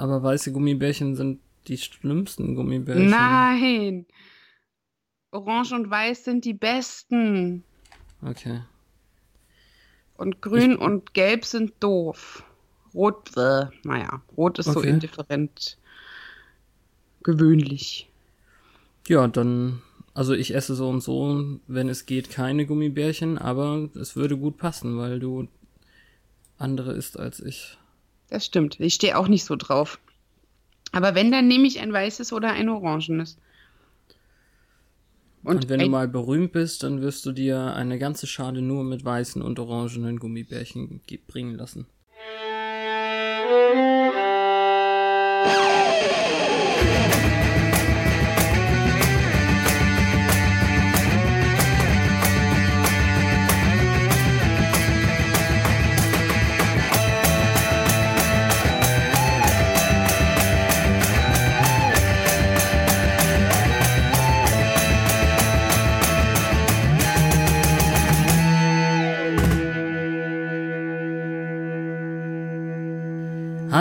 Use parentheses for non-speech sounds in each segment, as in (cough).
Aber weiße Gummibärchen sind die schlimmsten Gummibärchen. Nein! Orange und Weiß sind die besten. Okay. Und Grün ich und Gelb sind doof. Rot, äh, naja, Rot ist okay. so indifferent gewöhnlich. Ja, dann, also ich esse so und so, wenn es geht, keine Gummibärchen, aber es würde gut passen, weil du andere isst als ich. Das stimmt. Ich stehe auch nicht so drauf. Aber wenn, dann nehme ich ein weißes oder ein orangenes. Und, und wenn du mal berühmt bist, dann wirst du dir eine ganze Schale nur mit weißen und orangenen Gummibärchen bringen lassen.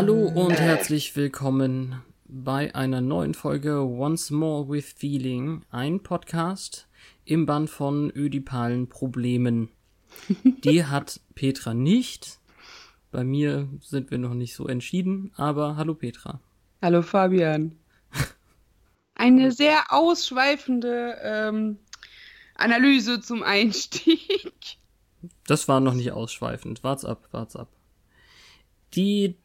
Hallo und herzlich willkommen bei einer neuen Folge Once More with Feeling, ein Podcast im Band von ödipalen Problemen. (laughs) Die hat Petra nicht. Bei mir sind wir noch nicht so entschieden, aber hallo Petra. Hallo Fabian. (laughs) Eine sehr ausschweifende ähm, Analyse zum Einstieg. Das war noch nicht ausschweifend. Wart's ab, wart's ab. Die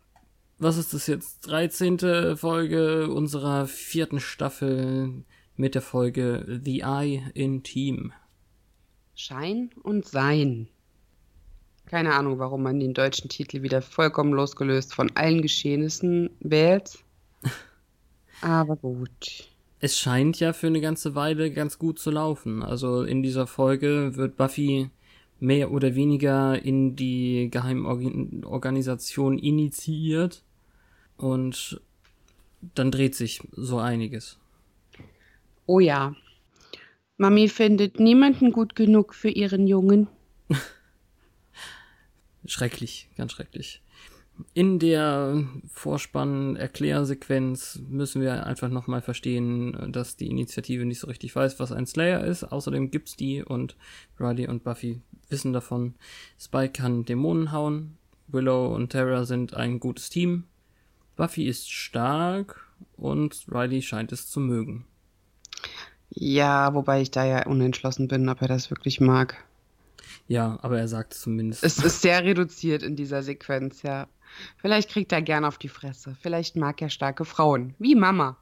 was ist das jetzt? 13. Folge unserer vierten Staffel mit der Folge The Eye in Team. Schein und Sein. Keine Ahnung, warum man den deutschen Titel wieder vollkommen losgelöst von allen Geschehnissen wählt. (laughs) Aber gut. Es scheint ja für eine ganze Weile ganz gut zu laufen. Also in dieser Folge wird Buffy mehr oder weniger in die Geheimorganisation initiiert und dann dreht sich so einiges. Oh ja. Mami findet niemanden gut genug für ihren Jungen. (laughs) schrecklich, ganz schrecklich. In der Vorspann-Erklärsequenz müssen wir einfach nochmal verstehen, dass die Initiative nicht so richtig weiß, was ein Slayer ist. Außerdem gibt's die und Riley und Buffy wissen davon. Spike kann Dämonen hauen. Willow und Terra sind ein gutes Team. Buffy ist stark und Riley scheint es zu mögen. Ja, wobei ich da ja unentschlossen bin, ob er das wirklich mag. Ja, aber er sagt es zumindest. Es ist sehr reduziert in dieser Sequenz, ja. Vielleicht kriegt er gern auf die Fresse. Vielleicht mag er starke Frauen. Wie Mama.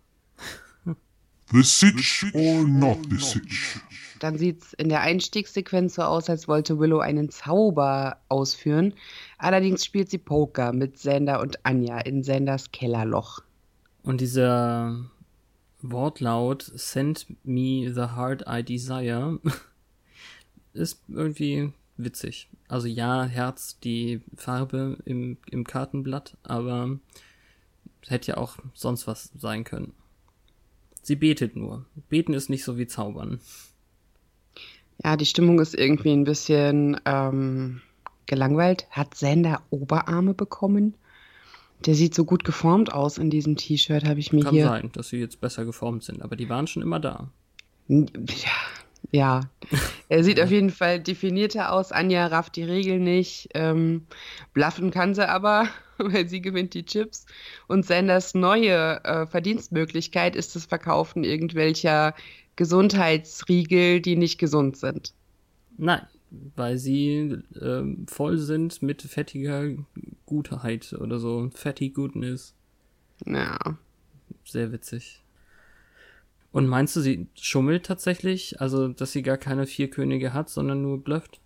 The Sitch or not the Sitch? Dann sieht es in der Einstiegssequenz so aus, als wollte Willow einen Zauber ausführen. Allerdings spielt sie Poker mit Sander und Anja in Sanders Kellerloch. Und dieser Wortlaut Send me the heart I desire (laughs) ist irgendwie witzig. Also ja, Herz, die Farbe im, im Kartenblatt, aber hätte ja auch sonst was sein können. Sie betet nur. Beten ist nicht so wie Zaubern. Ja, die Stimmung ist irgendwie ein bisschen ähm, gelangweilt. Hat Sander Oberarme bekommen? Der sieht so gut geformt aus in diesem T-Shirt, habe ich mir Kann hier. Kann sein, dass sie jetzt besser geformt sind, aber die waren schon immer da. Ja, ja. er sieht auf jeden Fall definierter aus. Anja rafft die Regel nicht. Ähm, bluffen kann sie aber, (laughs) weil sie gewinnt die Chips. Und Sanders neue äh, Verdienstmöglichkeit ist das Verkaufen irgendwelcher Gesundheitsriegel, die nicht gesund sind. Nein, weil sie äh, voll sind mit fettiger Gutheit oder so. Fatty Goodness. Ja. Sehr witzig. Und meinst du, sie schummelt tatsächlich? Also, dass sie gar keine vier Könige hat, sondern nur blufft?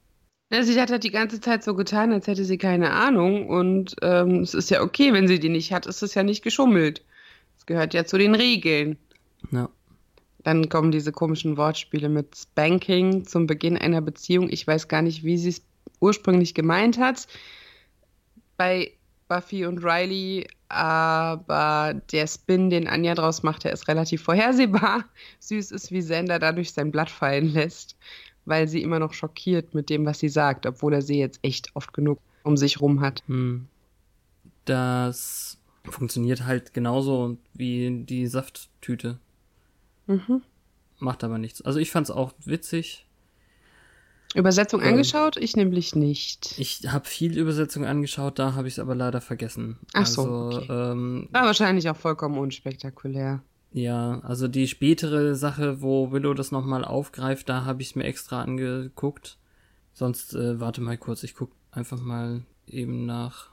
Ja, sie hat halt die ganze Zeit so getan, als hätte sie keine Ahnung. Und ähm, es ist ja okay, wenn sie die nicht hat, ist es ja nicht geschummelt. gehört ja zu den Regeln. Ja. Dann kommen diese komischen Wortspiele mit Spanking zum Beginn einer Beziehung. Ich weiß gar nicht, wie sie es ursprünglich gemeint hat. Bei Buffy und Riley, aber der Spin, den Anja draus macht, der ist relativ vorhersehbar. (laughs) Süß ist, wie Sender dadurch sein Blatt fallen lässt, weil sie immer noch schockiert mit dem, was sie sagt, obwohl er sie jetzt echt oft genug um sich rum hat. Hm. Das funktioniert halt genauso wie die Safttüte. Mhm. Macht aber nichts. Also ich fand's auch witzig. Übersetzung ähm, angeschaut? Ich nämlich nicht. Ich habe viel Übersetzung angeschaut, da habe ich es aber leider vergessen. Ach so. Also, okay. ähm, War wahrscheinlich auch vollkommen unspektakulär. Ja, also die spätere Sache, wo Willow das nochmal aufgreift, da habe ich es mir extra angeguckt. Sonst, äh, warte mal kurz, ich guck einfach mal eben nach.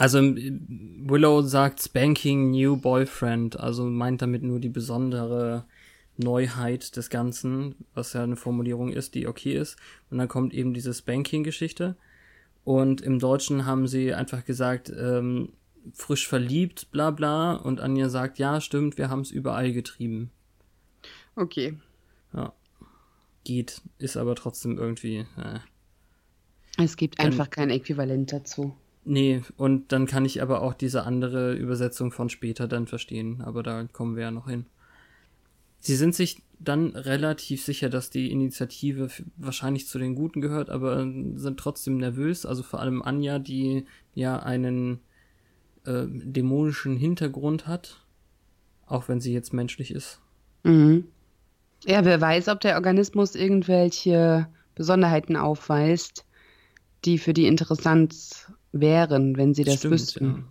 Also Willow sagt Spanking New Boyfriend, also meint damit nur die besondere Neuheit des Ganzen, was ja eine Formulierung ist, die okay ist. Und dann kommt eben diese Spanking-Geschichte. Und im Deutschen haben sie einfach gesagt, ähm, frisch verliebt, bla bla. Und Anja sagt, ja, stimmt, wir haben es überall getrieben. Okay. Ja. Geht, ist aber trotzdem irgendwie. Äh. Es gibt einfach kein Äquivalent dazu. Nee, und dann kann ich aber auch diese andere Übersetzung von später dann verstehen, aber da kommen wir ja noch hin. Sie sind sich dann relativ sicher, dass die Initiative wahrscheinlich zu den Guten gehört, aber sind trotzdem nervös, also vor allem Anja, die ja einen äh, dämonischen Hintergrund hat, auch wenn sie jetzt menschlich ist. Mhm. Ja, wer weiß, ob der Organismus irgendwelche Besonderheiten aufweist, die für die interessant wären, wenn sie das Stimmt, wüssten. Ja.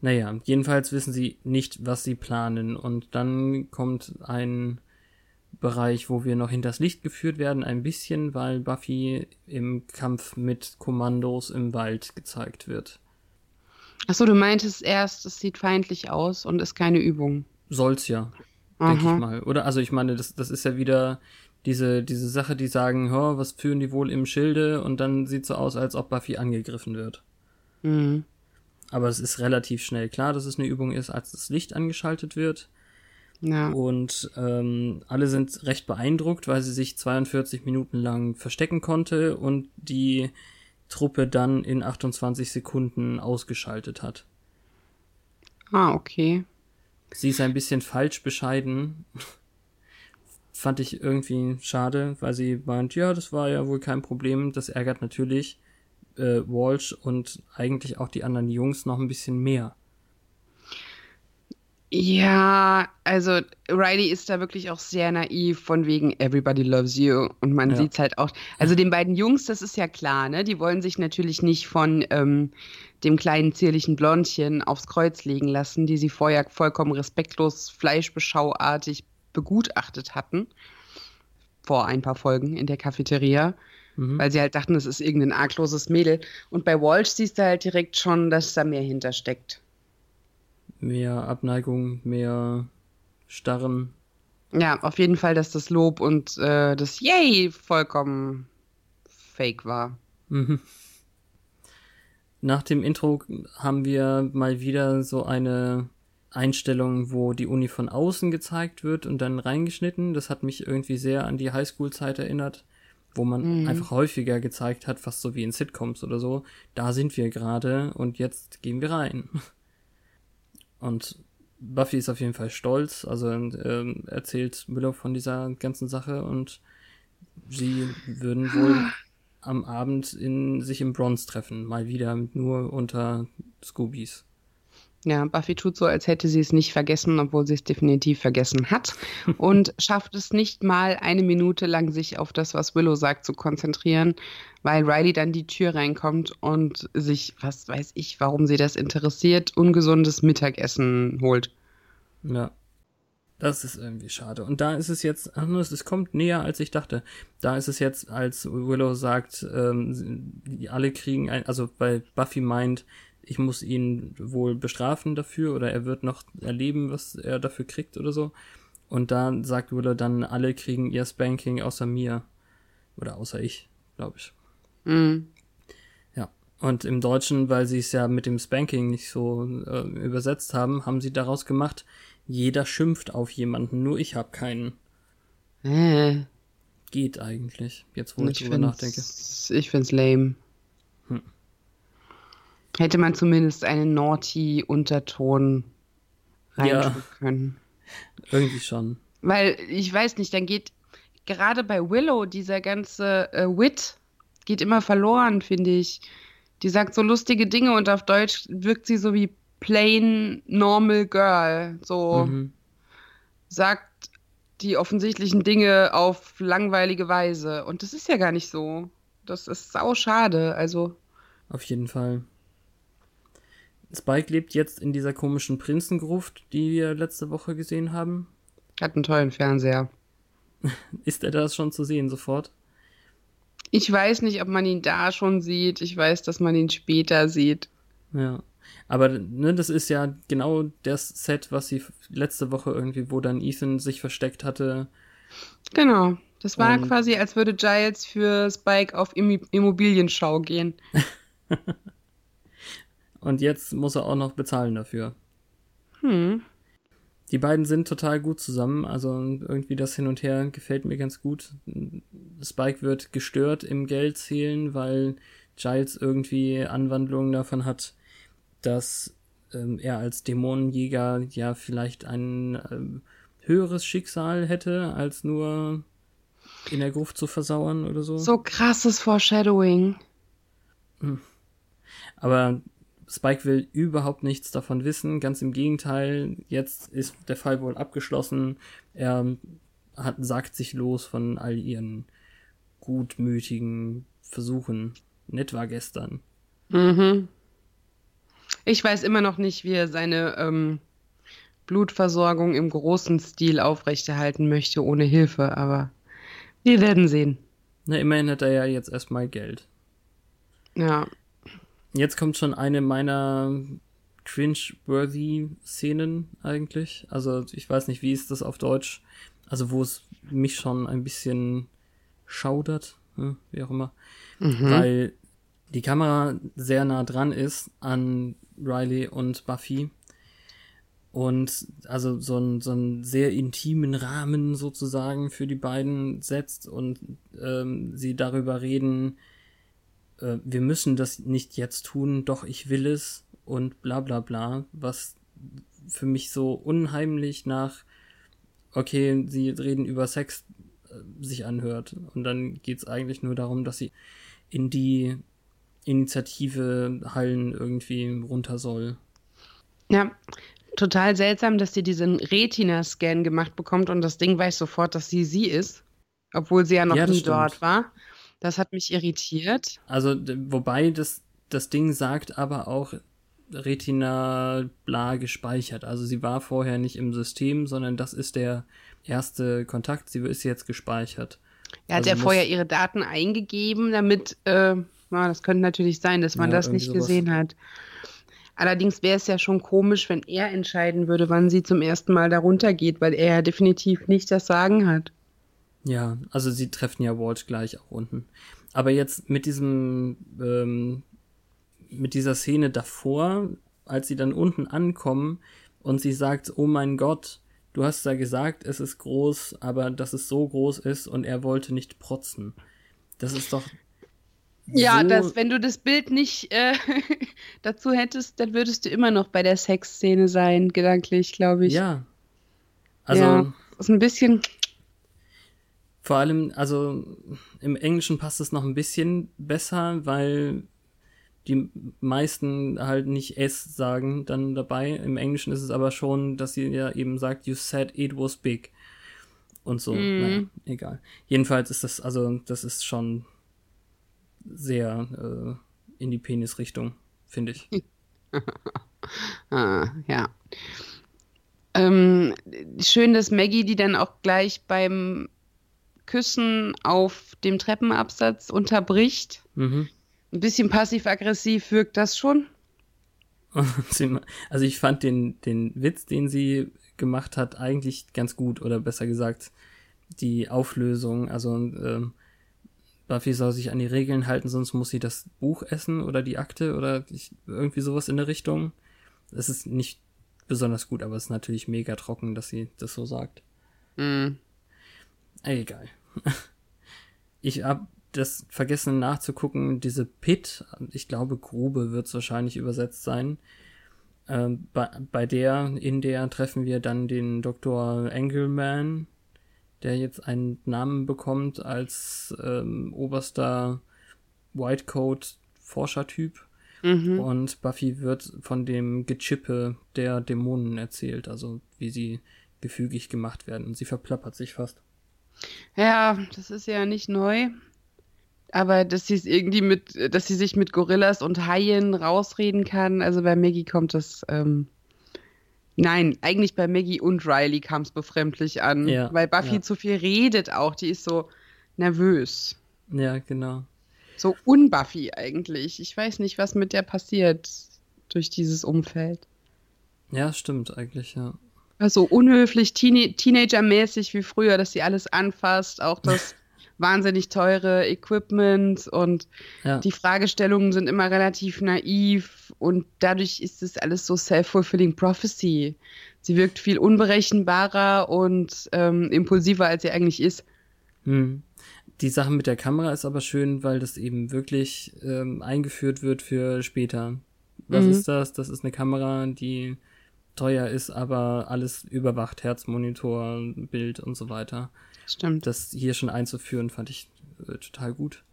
Naja, jedenfalls wissen sie nicht, was sie planen. Und dann kommt ein Bereich, wo wir noch hinters Licht geführt werden, ein bisschen, weil Buffy im Kampf mit Kommandos im Wald gezeigt wird. Achso, du meintest erst, es sieht feindlich aus und ist keine Übung. Soll's ja, denke ich mal. Oder? Also ich meine, das, das ist ja wieder diese, diese Sache, die sagen, oh, was führen die wohl im Schilde? Und dann sieht so aus, als ob Buffy angegriffen wird. Mhm. Aber es ist relativ schnell klar, dass es eine Übung ist, als das Licht angeschaltet wird. Ja. Und ähm, alle sind recht beeindruckt, weil sie sich 42 Minuten lang verstecken konnte und die Truppe dann in 28 Sekunden ausgeschaltet hat. Ah, okay. Sie ist ein bisschen falsch bescheiden fand ich irgendwie schade, weil sie meint, ja, das war ja wohl kein Problem. Das ärgert natürlich äh, Walsh und eigentlich auch die anderen Jungs noch ein bisschen mehr. Ja, also Riley ist da wirklich auch sehr naiv von wegen Everybody loves you und man ja. sieht's halt auch. Also den beiden Jungs, das ist ja klar, ne? Die wollen sich natürlich nicht von ähm, dem kleinen zierlichen Blondchen aufs Kreuz legen lassen, die sie vorher vollkommen respektlos fleischbeschauartig begutachtet hatten vor ein paar Folgen in der Cafeteria, mhm. weil sie halt dachten, es ist irgendein argloses Mädel. Und bei Walsh siehst du halt direkt schon, dass da mehr hintersteckt. Mehr Abneigung, mehr Starren. Ja, auf jeden Fall, dass das Lob und äh, das Yay vollkommen fake war. Mhm. Nach dem Intro haben wir mal wieder so eine Einstellungen, wo die Uni von außen gezeigt wird und dann reingeschnitten. Das hat mich irgendwie sehr an die Highschool-Zeit erinnert, wo man mhm. einfach häufiger gezeigt hat, fast so wie in Sitcoms oder so. Da sind wir gerade und jetzt gehen wir rein. (laughs) Und Buffy ist auf jeden Fall stolz, also ähm, erzählt Willow von dieser ganzen Sache und sie würden wohl (gasps) am Abend in, sich im Bronze treffen, mal wieder nur unter Scoobies. Ja, Buffy tut so, als hätte sie es nicht vergessen, obwohl sie es definitiv vergessen hat (laughs) und schafft es nicht mal eine Minute lang, sich auf das, was Willow sagt, zu konzentrieren, weil Riley dann die Tür reinkommt und sich, was weiß ich, warum sie das interessiert, ungesundes Mittagessen holt. Ja. Das ist irgendwie schade. Und da ist es jetzt, es kommt näher, als ich dachte. Da ist es jetzt, als Willow sagt, ähm, alle kriegen ein, also weil Buffy meint, ich muss ihn wohl bestrafen dafür oder er wird noch erleben, was er dafür kriegt oder so. Und da sagt wurde dann, alle kriegen ihr Spanking außer mir. Oder außer ich, glaube ich. Mhm. Ja. Und im Deutschen, weil sie es ja mit dem Spanking nicht so äh, übersetzt haben, haben sie daraus gemacht, jeder schimpft auf jemanden, nur ich habe keinen. Äh, Geht eigentlich, jetzt wo ich, ich drüber nachdenke. ich find's lame. Hm. Hätte man zumindest einen naughty Unterton Ja. reintun können. Irgendwie schon. Weil ich weiß nicht, dann geht gerade bei Willow dieser ganze äh, Wit geht immer verloren, finde ich. Die sagt so lustige Dinge und auf Deutsch wirkt sie so wie plain normal girl. So Mhm. sagt die offensichtlichen Dinge auf langweilige Weise. Und das ist ja gar nicht so. Das ist sau schade. Also, Auf jeden Fall. Spike lebt jetzt in dieser komischen Prinzengruft, die wir letzte Woche gesehen haben. hat einen tollen Fernseher. (laughs) Ist er das schon zu sehen sofort? Ich weiß nicht, ob man ihn da schon sieht. Ich weiß, dass man ihn später sieht. Ja. Aber ne, das ist ja genau das Set, was sie letzte Woche irgendwie, wo dann Ethan sich versteckt hatte. Genau. Das war Und- quasi, als würde Giles für Spike auf Immobilienschau gehen. (laughs) Und jetzt muss er auch noch bezahlen dafür. Hm. Die beiden sind total gut zusammen, also irgendwie das Hin und Her gefällt mir ganz gut. Spike wird gestört im Geldzählen, weil Giles irgendwie Anwandlungen davon hat, dass ähm, er als Dämonenjäger ja vielleicht ein ähm, höheres Schicksal hätte, als nur in der Gruft zu versauern oder so. So krasses Foreshadowing. Aber Spike will überhaupt nichts davon wissen. Ganz im Gegenteil, jetzt ist der Fall wohl abgeschlossen. Er hat, sagt sich los von all ihren gutmütigen Versuchen. Nett war gestern. Mhm. Ich weiß immer noch nicht, wie er seine ähm, Blutversorgung im großen Stil aufrechterhalten möchte, ohne Hilfe, aber wir werden sehen. Na, immerhin hat er ja jetzt erstmal Geld. Ja. Jetzt kommt schon eine meiner cringe-worthy Szenen eigentlich. Also ich weiß nicht, wie ist das auf Deutsch? Also wo es mich schon ein bisschen schaudert, hm, wie auch immer. Weil die Kamera sehr nah dran ist an Riley und Buffy. Und also so einen so einen sehr intimen Rahmen sozusagen für die beiden setzt und ähm, sie darüber reden, äh, wir müssen das nicht jetzt tun, doch ich will es und bla bla bla, was für mich so unheimlich nach, okay, sie reden über Sex äh, sich anhört. Und dann geht's eigentlich nur darum, dass sie in die Initiative Hallen irgendwie runter soll. Ja, total seltsam, dass sie diesen Retina-Scan gemacht bekommt und das Ding weiß sofort, dass sie sie ist, obwohl sie ja noch Ja, nie stimmt. dort war. Das hat mich irritiert. Also, wobei das, das Ding sagt aber auch Retina bla gespeichert. Also sie war vorher nicht im System, sondern das ist der erste Kontakt. Sie ist jetzt gespeichert. Er hat Also ja vorher ihre Daten eingegeben, damit, äh, na, das könnte natürlich sein, dass man Ja, das nicht sowas. gesehen hat. Allerdings wäre es ja schon komisch, wenn er entscheiden würde, wann sie zum ersten Mal darunter geht, weil er ja definitiv nicht das Sagen hat. Ja, also sie treffen ja Walt gleich auch unten. Aber jetzt mit diesem, ähm, mit dieser Szene davor, als sie dann unten ankommen und sie sagt, oh mein Gott, du hast ja gesagt, es ist groß, aber dass es so groß ist und er wollte nicht protzen. Das ist doch. Ja, so, das, wenn du das Bild nicht äh, (laughs) dazu hättest, dann würdest du immer noch bei der Sexszene sein, gedanklich, glaube ich. Ja. Also. Ja. Ist ein bisschen. Vor allem, also im Englischen passt es noch ein bisschen besser, weil die meisten halt nicht S sagen dann dabei. Im Englischen ist es aber schon, dass sie ja eben sagt, you said it was big. Und so, Mhm. naja, egal. Jedenfalls ist das, also, das ist schon sehr äh, in die Penisrichtung, finde ich. (laughs) Ah, ja. Ähm, schön, dass Maggie die dann auch gleich beim Küssen auf dem Treppenabsatz unterbricht. Mhm. Ein bisschen passiv-aggressiv wirkt das schon. (laughs) also ich fand den, den Witz, den sie gemacht hat, eigentlich ganz gut, oder besser gesagt, die Auflösung. Also ähm, Buffy soll sich an die Regeln halten, sonst muss sie das Buch essen oder die Akte oder ich, irgendwie sowas in der Richtung. Es ist nicht besonders gut, aber es ist natürlich mega trocken, dass sie das so sagt. Mm. Egal. Ich hab das vergessen nachzugucken, diese Pit, ich glaube Grube wird es wahrscheinlich übersetzt sein. Ähm, bei, bei der, in der treffen wir dann den Dr. Engelman, der jetzt einen Namen bekommt als ähm, oberster Whitecoat-Forschertyp. Mhm. Und Buffy wird von dem Gechippe der Dämonen erzählt, also wie sie gefügig gemacht werden. Und sie verplappert sich fast. Ja, das ist ja nicht neu. Aber dass sie es irgendwie mit, dass sie sich mit Gorillas und Haien rausreden kann, also bei Maggie kommt das, ähm, nein, eigentlich bei Maggie und Riley kam es befremdlich an, Ja, weil Buffy ja. zu viel redet auch, die ist so nervös. Ja, genau. So unbuffy eigentlich. Ich weiß nicht, was mit der passiert durch dieses Umfeld. Ja, stimmt eigentlich, ja. Also unhöflich, Teenie Teenager-mäßig wie früher, dass sie alles anfasst, auch das (laughs) wahnsinnig teure Equipment und Ja, die Fragestellungen sind immer relativ naiv und dadurch ist es alles so self-fulfilling prophecy. Sie wirkt viel unberechenbarer und ähm, impulsiver, als sie eigentlich ist. hm. Die Sache mit der Kamera ist aber schön, weil das eben wirklich ähm, eingeführt wird für später. Was Mhm. ist das? Das ist eine Kamera, die teuer ist, aber alles überwacht, Herzmonitor, Bild und so weiter. Stimmt. das hier schon einzuführen, fand ich äh, total gut.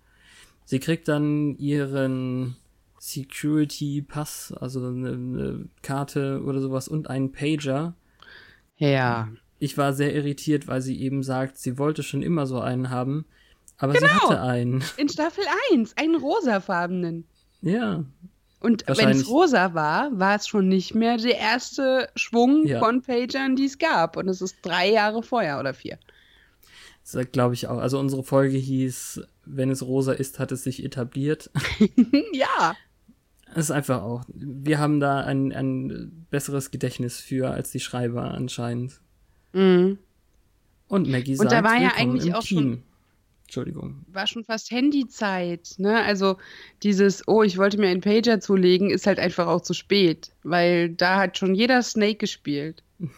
Sie kriegt dann ihren Security-Pass, also eine, eine Karte oder sowas und einen Pager. Ja. Ich war sehr irritiert, weil sie eben sagt, sie wollte schon immer so einen haben, aber sie Genau. hatte einen. In Staffel 1, einen rosafarbenen. Ja, Und wenn es rosa war, war es schon nicht mehr der erste Schwung Ja. von Pagern, die es gab. Und es ist drei Jahre vorher oder vier. das glaube ich auch. Also unsere Folge hieß, wenn es rosa ist, hat es sich etabliert. (laughs) ja. Es ist einfach auch. Wir haben da ein, ein besseres Gedächtnis für als die Schreiber anscheinend. Mhm. Und Maggie Und sagt, da war ja eigentlich auch Team. schon- Entschuldigung. War schon fast Handyzeit. Ne? Also dieses, oh, ich wollte mir einen Pager zulegen, ist halt einfach auch zu spät. Weil da hat schon jeder Snake gespielt. (laughs)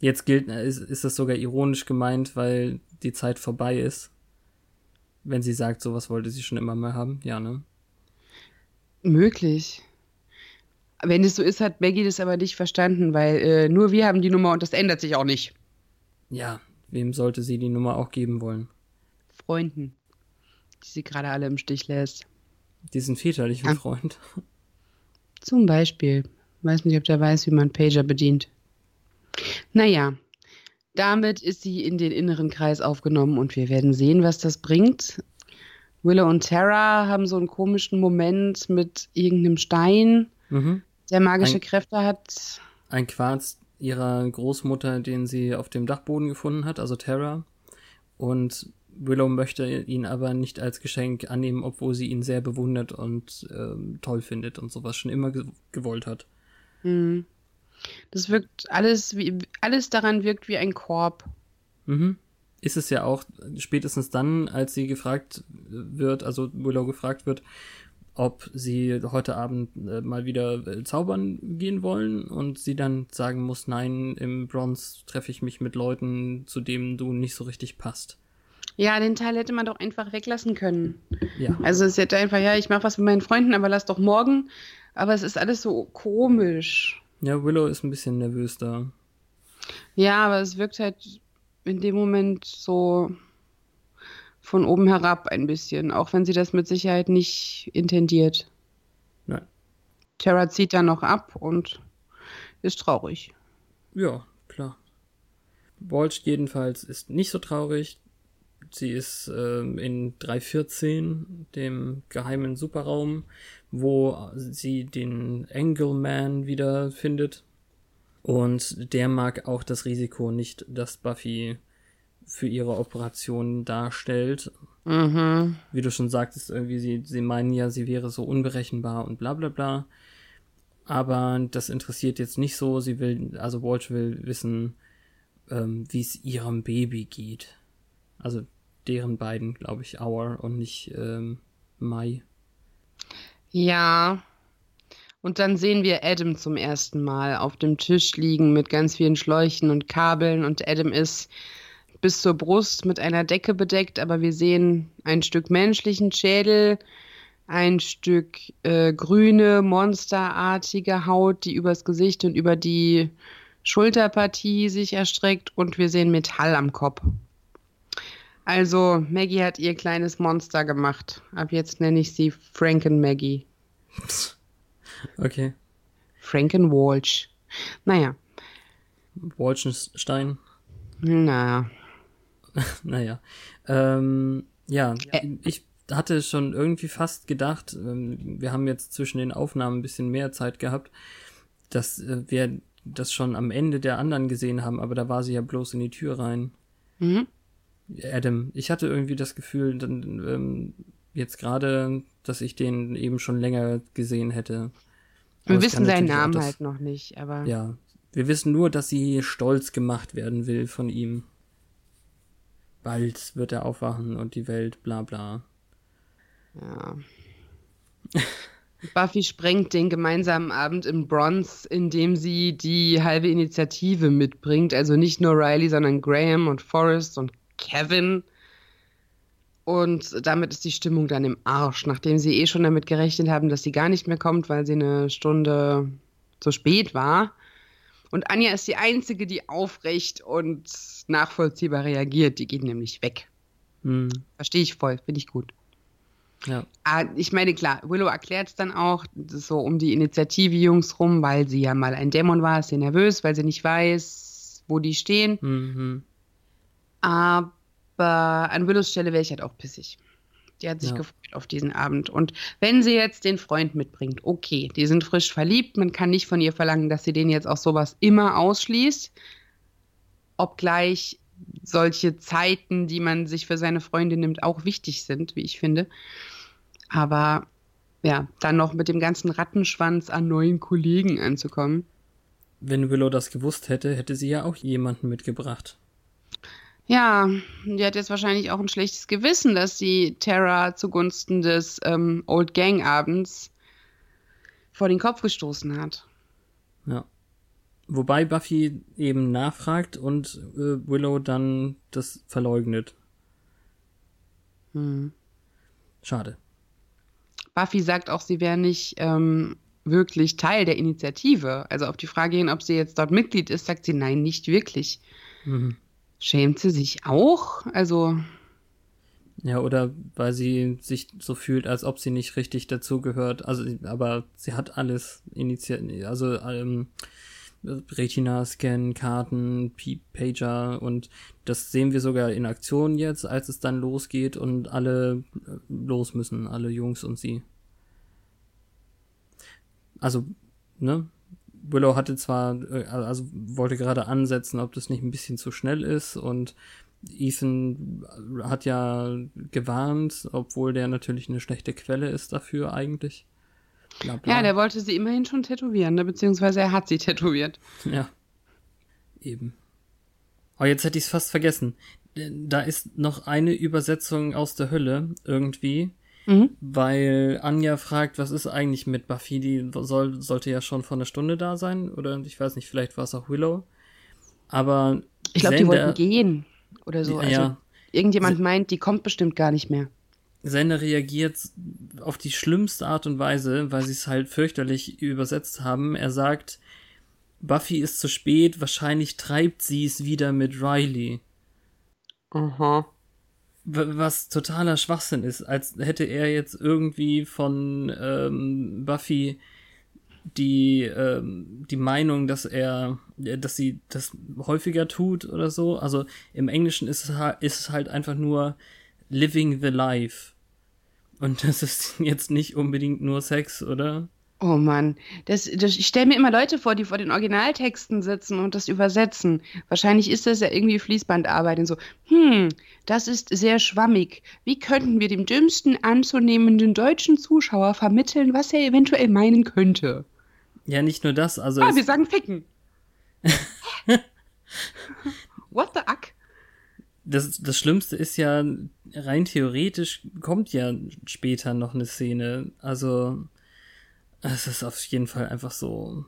Jetzt gilt, ist, ist das sogar ironisch gemeint, weil die Zeit vorbei ist. Wenn sie sagt, sowas wollte sie schon immer mal haben. Ja, ne? Möglich. Wenn es so ist, hat Maggie das aber nicht verstanden, weil äh, nur wir haben die Nummer und das ändert sich auch nicht. Ja, wem sollte sie die Nummer auch geben wollen? Freunden, die sie gerade alle im Stich lässt. Diesen väterlichen Ah. Freund. Zum Beispiel. Weiß nicht, ob der weiß, wie man Pager bedient. Naja, damit ist sie in den inneren Kreis aufgenommen und wir werden sehen, was das bringt. Willow und Tara haben so einen komischen Moment mit irgendeinem Stein, Mhm. der magische Ein- Kräfte hat. Ein Quarz ihrer Großmutter, den sie auf dem Dachboden gefunden hat, also Terra. Und Willow möchte ihn aber nicht als Geschenk annehmen, obwohl sie ihn sehr bewundert und ähm, toll findet und sowas schon immer ge gewollt hat. Hm. Das wirkt alles wie alles daran wirkt wie ein Korb. Mhm. Ist es ja auch spätestens dann, als sie gefragt wird, also Willow gefragt wird, ob sie heute Abend äh, mal wieder äh, zaubern gehen wollen und sie dann sagen muss, nein, im Bronze treffe ich mich mit Leuten, zu denen du nicht so richtig passt. Ja, den Teil hätte man doch einfach weglassen können. Ja. Also es hätte einfach, ja, ich mache was mit meinen Freunden, aber lass doch morgen. Aber es ist alles so komisch. Ja, Willow ist ein bisschen nervös da. Ja, aber es wirkt halt in dem Moment so von oben herab ein bisschen, auch wenn sie das mit Sicherheit nicht intendiert. Nein. Tara zieht dann noch ab und ist traurig. Ja, klar. Walsh jedenfalls ist nicht so traurig. Sie ist ähm, in 314, dem geheimen Superraum, wo sie den Engelman wieder findet. Und der mag auch das Risiko nicht, dass Buffy für ihre Operation darstellt. Mhm. Wie du schon sagtest, irgendwie, sie, sie meinen ja, sie wäre so unberechenbar und bla bla bla. Aber das interessiert jetzt nicht so. Sie will, also Walsh will wissen, ähm, wie es ihrem Baby geht. Also deren beiden, glaube ich, Hour und nicht ähm, Mai. Ja. Und dann sehen wir Adam zum ersten Mal auf dem Tisch liegen mit ganz vielen Schläuchen und Kabeln und Adam ist bis zur Brust mit einer Decke bedeckt, aber wir sehen ein Stück menschlichen Schädel, ein Stück äh, grüne, monsterartige Haut, die übers Gesicht und über die Schulterpartie sich erstreckt und wir sehen Metall am Kopf. Also, Maggie hat ihr kleines Monster gemacht. Ab jetzt nenne ich sie Franken Maggie. (laughs) Okay. Franken Walsh. Naja. Walchenstein. Naja. (laughs) naja. Ähm, ja, äh. ich hatte schon irgendwie fast gedacht, ähm, wir haben jetzt zwischen den Aufnahmen ein bisschen mehr Zeit gehabt, dass äh, wir das schon am Ende der anderen gesehen haben, aber da war sie ja bloß in die Tür rein. Mhm. Adam, ich hatte irgendwie das Gefühl, dann, ähm, jetzt gerade, dass ich den eben schon länger gesehen hätte. Aber wir wissen seinen Namen das, halt noch nicht, aber. Ja. Wir wissen nur, dass sie stolz gemacht werden will von ihm. Bald wird er aufwachen und die Welt, bla bla. Ja. (laughs) Buffy sprengt den gemeinsamen Abend im Bronze, indem sie die halbe Initiative mitbringt. Also nicht nur Riley, sondern Graham und Forrest und Kevin. Und damit ist die Stimmung dann im Arsch, nachdem sie eh schon damit gerechnet haben, dass sie gar nicht mehr kommt, weil sie eine Stunde zu spät war. Und Anja ist die Einzige, die aufrecht und nachvollziehbar reagiert. Die geht nämlich weg. Hm. Verstehe ich voll, finde ich gut. Ja. Ah, ich meine, klar, Willow erklärt es dann auch so um die Initiative-Jungs rum, weil sie ja mal ein Dämon war, ist sie nervös, weil sie nicht weiß, wo die stehen. Mhm. Aber an Willows Stelle wäre ich halt auch pissig. Die hat sich ja. gefreut auf diesen Abend. Und wenn sie jetzt den Freund mitbringt, okay, die sind frisch verliebt, man kann nicht von ihr verlangen, dass sie den jetzt auch sowas immer ausschließt. Obgleich solche Zeiten, die man sich für seine Freundin nimmt, auch wichtig sind, wie ich finde. Aber ja, dann noch mit dem ganzen Rattenschwanz an neuen Kollegen anzukommen. Wenn Willow das gewusst hätte, hätte sie ja auch jemanden mitgebracht. Ja, die hat jetzt wahrscheinlich auch ein schlechtes Gewissen, dass sie Terra zugunsten des ähm, Old Gang Abends vor den Kopf gestoßen hat. Ja. Wobei Buffy eben nachfragt und äh, Willow dann das verleugnet. Hm. Schade. Buffy sagt auch, sie wäre nicht ähm, wirklich Teil der Initiative. Also auf die Frage hin, ob sie jetzt dort Mitglied ist, sagt sie nein, nicht wirklich. Mhm. Schämt sie sich auch? Also. Ja, oder weil sie sich so fühlt, als ob sie nicht richtig dazugehört. Also, aber sie hat alles initiiert, also ähm, Retina-Scan, Karten, Pager und das sehen wir sogar in Aktion jetzt, als es dann losgeht und alle äh, los müssen, alle Jungs und sie. Also, ne? Willow hatte zwar, äh, also wollte gerade ansetzen, ob das nicht ein bisschen zu schnell ist und Ethan hat ja gewarnt, obwohl der natürlich eine schlechte Quelle ist dafür eigentlich. Bla, bla. Ja, der wollte sie immerhin schon tätowieren, ne? beziehungsweise er hat sie tätowiert. Ja. Eben. Aber jetzt hätte ich es fast vergessen. Da ist noch eine Übersetzung aus der Hölle irgendwie. Mhm. Weil Anja fragt, was ist eigentlich mit Buffy? Die soll, sollte ja schon vor einer Stunde da sein. Oder ich weiß nicht, vielleicht war es auch Willow. Aber. Ich glaube, die wollten gehen. Oder so. Also ja. irgendjemand meint, die kommt bestimmt gar nicht mehr. Sender reagiert auf die schlimmste Art und Weise, weil sie es halt fürchterlich übersetzt haben. Er sagt, Buffy ist zu spät, wahrscheinlich treibt sie es wieder mit Riley. Aha. Was totaler Schwachsinn ist, als hätte er jetzt irgendwie von ähm, Buffy die, ähm, die Meinung, dass er, dass sie das häufiger tut oder so. Also im Englischen ist es, ist es halt einfach nur living the life. Und (laughs) das ist jetzt nicht unbedingt nur Sex, oder? Oh Mann, das, das, ich stelle mir immer Leute vor, die vor den Originaltexten sitzen und das übersetzen. Wahrscheinlich ist das ja irgendwie Fließbandarbeit und so. Hm, das ist sehr schwammig. Wie könnten wir dem dümmsten anzunehmenden deutschen Zuschauer vermitteln, was er eventuell meinen könnte? Ja, nicht nur das, also. Ah, wir sagen ficken. (laughs) What the fuck? Das, das Schlimmste ist ja, rein theoretisch kommt ja später noch eine Szene. Also, es ist auf jeden Fall einfach so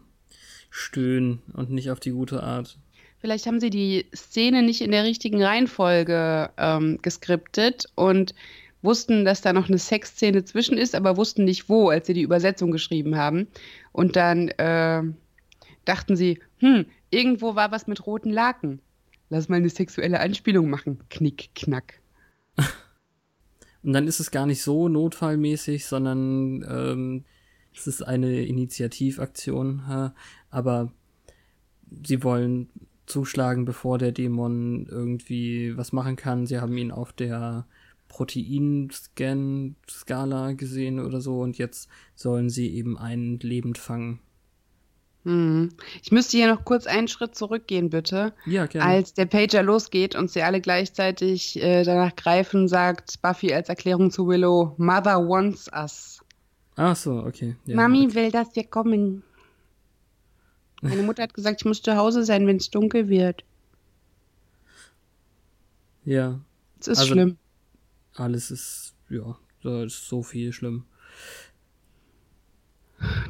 stöhnen und nicht auf die gute Art. Vielleicht haben sie die Szene nicht in der richtigen Reihenfolge ähm, geskriptet und wussten, dass da noch eine Sexszene zwischen ist, aber wussten nicht wo, als sie die Übersetzung geschrieben haben. Und dann äh, dachten sie, hm, irgendwo war was mit roten Laken. Lass mal eine sexuelle Anspielung machen. Knick, knack. (laughs) Und dann ist es gar nicht so notfallmäßig, sondern ähm, es ist eine Initiativaktion. Aber sie wollen zuschlagen, bevor der Dämon irgendwie was machen kann. Sie haben ihn auf der Proteinscan-Skala gesehen oder so und jetzt sollen sie eben einen lebend fangen. Hm. Ich müsste hier noch kurz einen Schritt zurückgehen, bitte. Ja, gerne. Als der Pager losgeht und sie alle gleichzeitig äh, danach greifen, sagt Buffy als Erklärung zu Willow, Mother wants us. Ach so, okay. Ja, Mami okay. will, dass wir kommen. Meine Mutter hat gesagt, ich muss zu Hause sein, wenn es dunkel wird. Ja. Es ist also, schlimm. Alles ist, ja, da ist so viel schlimm.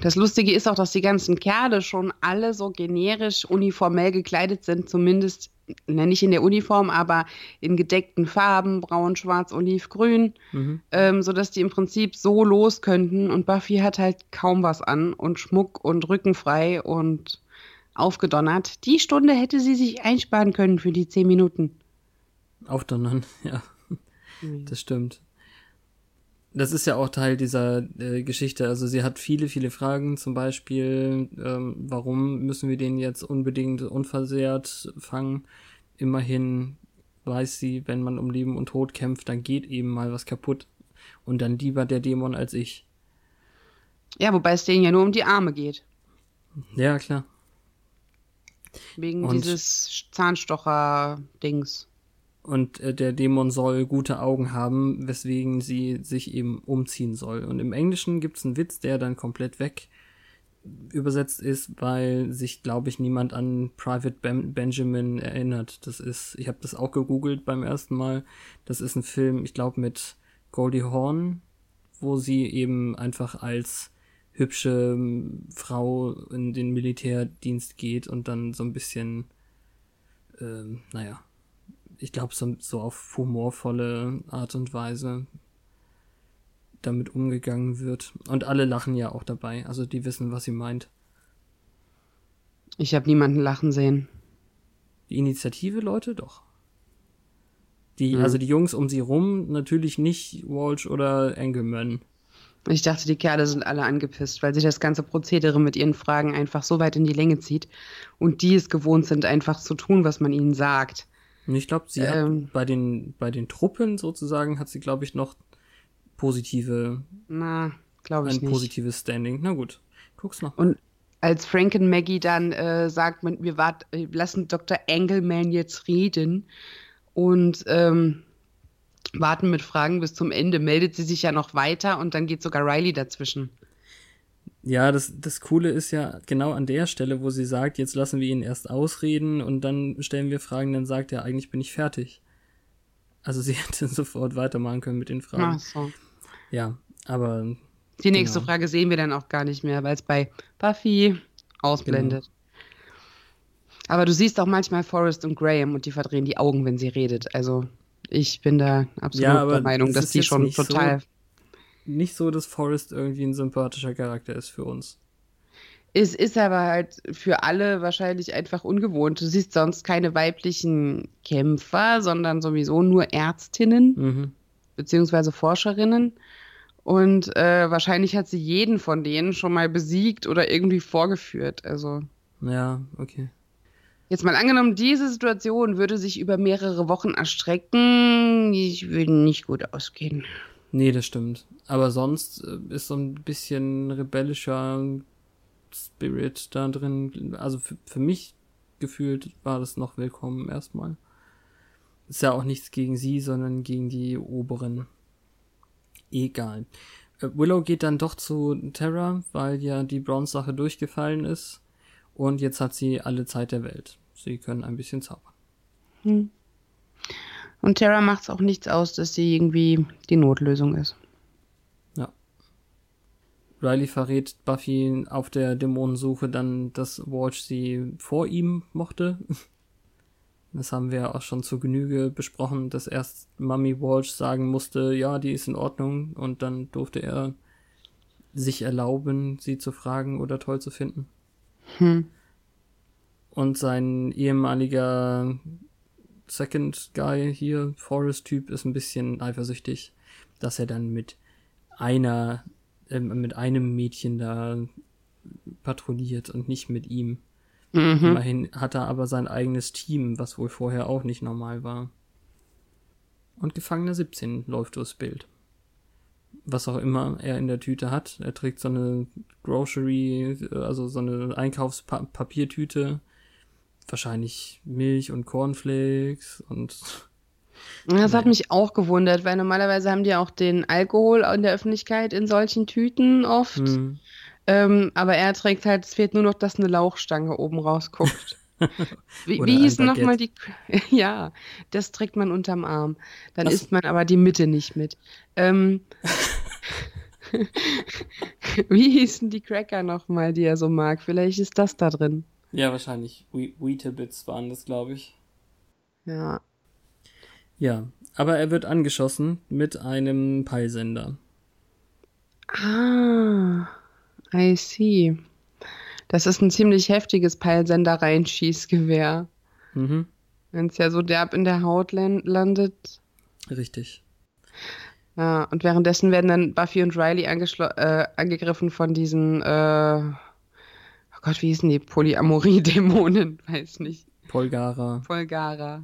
Das Lustige ist auch, dass die ganzen Kerle schon alle so generisch uniformell gekleidet sind, zumindest nicht in der Uniform, aber in gedeckten Farben, braun, schwarz, oliv, grün, mhm. ähm, sodass die im Prinzip so los könnten. Und Buffy hat halt kaum was an und Schmuck und rückenfrei und aufgedonnert. Die Stunde hätte sie sich einsparen können für die zehn Minuten. Aufdonnern, (laughs) ja. Mhm. Das stimmt das ist ja auch Teil dieser äh, Geschichte. Also sie hat viele, viele Fragen, zum Beispiel, ähm, warum müssen wir den jetzt unbedingt unversehrt fangen? Immerhin weiß sie, wenn man um Leben und Tod kämpft, dann geht eben mal was kaputt. Und dann lieber der Dämon als ich. Ja, wobei es denen ja nur um die Arme geht. Ja, klar. Wegen und dieses Zahnstocher-Dings. Und äh, der Dämon soll gute Augen haben, weswegen sie sich eben umziehen soll. Und im Englischen gibt es einen Witz, der dann komplett weg übersetzt ist, weil sich, glaube ich, niemand an Private ben Benjamin erinnert. Das ist, ich habe das auch gegoogelt beim ersten Mal. Das ist ein Film, ich glaube, mit Goldie Horn, wo sie eben einfach als hübsche ähm, Frau in den Militärdienst geht und dann so ein bisschen, ähm, naja, ich glaube, so, so auf humorvolle Art und Weise damit umgegangen wird. Und alle lachen ja auch dabei, also die wissen, was sie meint. Ich habe niemanden lachen sehen. Die Initiative, Leute, doch. Die, hm. also die Jungs um sie rum, natürlich nicht Walsh oder Engelman. Ich dachte, die Kerle sind alle angepisst, weil sich das ganze Prozedere mit ihren Fragen einfach so weit in die Länge zieht und die es gewohnt sind, einfach zu tun, was man ihnen sagt. Und ich glaube, sie ähm, hat bei den, bei den Truppen sozusagen hat sie, glaube ich, noch positive. Na, glaube ich ein nicht. positives Standing. Na gut, guck's noch. Und als Frank und Maggie dann äh, sagt, wir wart, äh, lassen Dr. Engelman jetzt reden und ähm, warten mit Fragen bis zum Ende, meldet sie sich ja noch weiter und dann geht sogar Riley dazwischen. Ja, das, das Coole ist ja genau an der Stelle, wo sie sagt, jetzt lassen wir ihn erst ausreden und dann stellen wir Fragen, dann sagt er, eigentlich bin ich fertig. Also sie (laughs) hätte sofort weitermachen können mit den Fragen. Ach so. Ja, aber. Die nächste genau. Frage sehen wir dann auch gar nicht mehr, weil es bei Buffy ausblendet. Genau. Aber du siehst auch manchmal Forrest und Graham und die verdrehen die Augen, wenn sie redet. Also ich bin da absolut ja, der Meinung, dass die schon total. So nicht so, dass Forrest irgendwie ein sympathischer Charakter ist für uns. Es ist aber halt für alle wahrscheinlich einfach ungewohnt. Du siehst sonst keine weiblichen Kämpfer, sondern sowieso nur Ärztinnen mhm. beziehungsweise Forscherinnen. Und äh, wahrscheinlich hat sie jeden von denen schon mal besiegt oder irgendwie vorgeführt. Also. Ja, okay. Jetzt mal angenommen, diese Situation würde sich über mehrere Wochen erstrecken. Ich würde nicht gut ausgehen. Nee, das stimmt. Aber sonst äh, ist so ein bisschen rebellischer Spirit da drin. Also für, für mich gefühlt war das noch willkommen erstmal. Ist ja auch nichts gegen sie, sondern gegen die Oberen. Egal. Äh, Willow geht dann doch zu Terra, weil ja die Bronze-Sache durchgefallen ist. Und jetzt hat sie alle Zeit der Welt. Sie können ein bisschen zaubern. Hm. Und Terra macht es auch nichts aus, dass sie irgendwie die Notlösung ist. Ja. Riley verrät Buffy auf der Dämonensuche dann, dass Walsh sie vor ihm mochte. (laughs) Das haben wir auch schon zu Genüge besprochen, dass erst Mummy Walsh sagen musste, ja, die ist in Ordnung, und dann durfte er sich erlauben, sie zu fragen oder toll zu finden. Hm. Und sein ehemaliger Second Guy hier, Forest-Typ, ist ein bisschen eifersüchtig, dass er dann mit einer, äh, mit einem Mädchen da patrouilliert und nicht mit ihm. Mhm. Immerhin hat er aber sein eigenes Team, was wohl vorher auch nicht normal war. Und Gefangener 17 läuft durchs Bild. Was auch immer er in der Tüte hat. Er trägt so eine Grocery, also so eine Einkaufspapiertüte. Wahrscheinlich Milch und Cornflakes und. Das hat mich auch gewundert, weil normalerweise haben die auch den Alkohol in der Öffentlichkeit in solchen Tüten oft. Hm. Ähm, aber er trägt halt, es fehlt nur noch, dass eine Lauchstange oben rausguckt. (laughs) Wie, wie hieß nochmal die? (laughs) ja, das trägt man unterm Arm. Dann Was? isst man aber die Mitte nicht mit. Ähm, (laughs) wie hießen die Cracker nochmal, die er so mag? Vielleicht ist das da drin. Ja, wahrscheinlich. Weetabix waren das, glaube ich. Ja. Ja, aber er wird angeschossen mit einem Peilsender. Ah. I see. Das ist ein ziemlich heftiges Peilsendereien-Schießgewehr. Mhm. Wenn es ja so derb in der Haut landet. Richtig. Ja, und währenddessen werden dann Buffy und Riley äh, angegriffen von diesen, äh, Gott, wie hießen die? Polyamorie-Dämonen, (laughs) weiß nicht. Polgara. Polgara.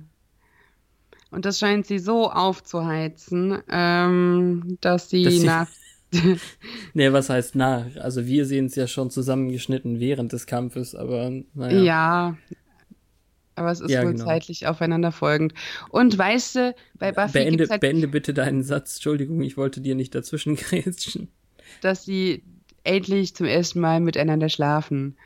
Und das scheint sie so aufzuheizen, ähm, dass sie, dass sie nach (laughs) nee, was heißt nach? Also wir sehen es ja schon zusammengeschnitten während des Kampfes, aber naja. Ja, aber es ist ja, wohl genau. zeitlich aufeinander folgend. Und weißt du, bei Buffy beende, halt, beende bitte deinen Satz. Entschuldigung, ich wollte dir nicht dazwischen grätschen. Dass sie endlich zum ersten Mal miteinander schlafen.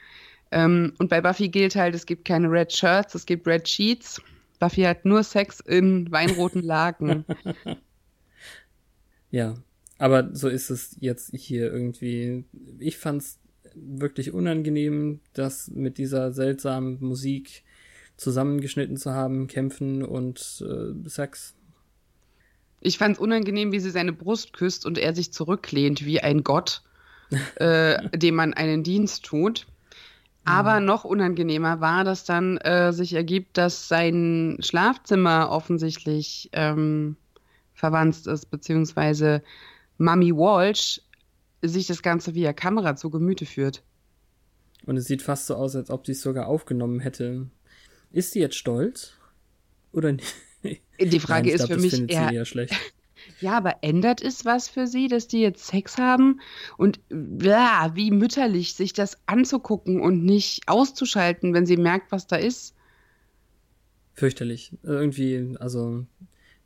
Ähm, und bei Buffy gilt halt, es gibt keine Red Shirts, es gibt Red Sheets. Buffy hat nur Sex in weinroten Laken. (laughs) ja, aber so ist es jetzt hier irgendwie. Ich fand's wirklich unangenehm, das mit dieser seltsamen Musik zusammengeschnitten zu haben, Kämpfen und äh, Sex. Ich fand's unangenehm, wie sie seine Brust küsst und er sich zurücklehnt wie ein Gott, äh, (laughs) dem man einen Dienst tut. Aber mhm. noch unangenehmer war, dass dann äh, sich ergibt, dass sein Schlafzimmer offensichtlich ähm, verwandt ist, beziehungsweise Mami Walsh sich das Ganze via Kamera zu Gemüte führt. Und es sieht fast so aus, als ob sie es sogar aufgenommen hätte. Ist sie jetzt stolz? Oder nicht? (laughs) Die Frage Nein, ist glaub, für mich eher, eher schlecht. Ja, aber ändert es was für sie, dass die jetzt Sex haben? Und ja, wie mütterlich, sich das anzugucken und nicht auszuschalten, wenn sie merkt, was da ist? Fürchterlich. Irgendwie, also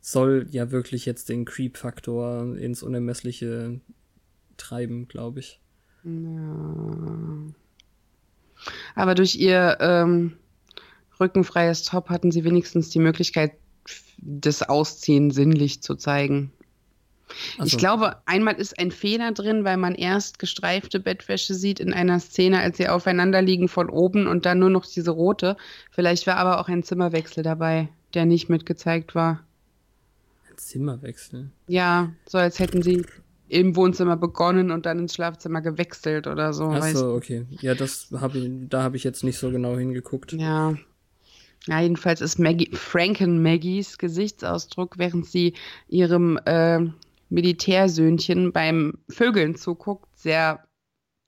soll ja wirklich jetzt den Creep-Faktor ins Unermessliche treiben, glaube ich. Ja. Aber durch ihr ähm, rückenfreies Top hatten sie wenigstens die Möglichkeit, das Ausziehen sinnlich zu zeigen. So. Ich glaube, einmal ist ein Fehler drin, weil man erst gestreifte Bettwäsche sieht in einer Szene, als sie aufeinander liegen von oben und dann nur noch diese rote. Vielleicht war aber auch ein Zimmerwechsel dabei, der nicht mitgezeigt war. Zimmerwechsel. Ja, so als hätten sie im Wohnzimmer begonnen und dann ins Schlafzimmer gewechselt oder so. Ach so, okay. Ja, das habe ich, da habe ich jetzt nicht so genau hingeguckt. Ja. Ja, jedenfalls ist Maggie, Franken Maggies Gesichtsausdruck, während sie ihrem äh, Militärsöhnchen beim Vögeln zuguckt, sehr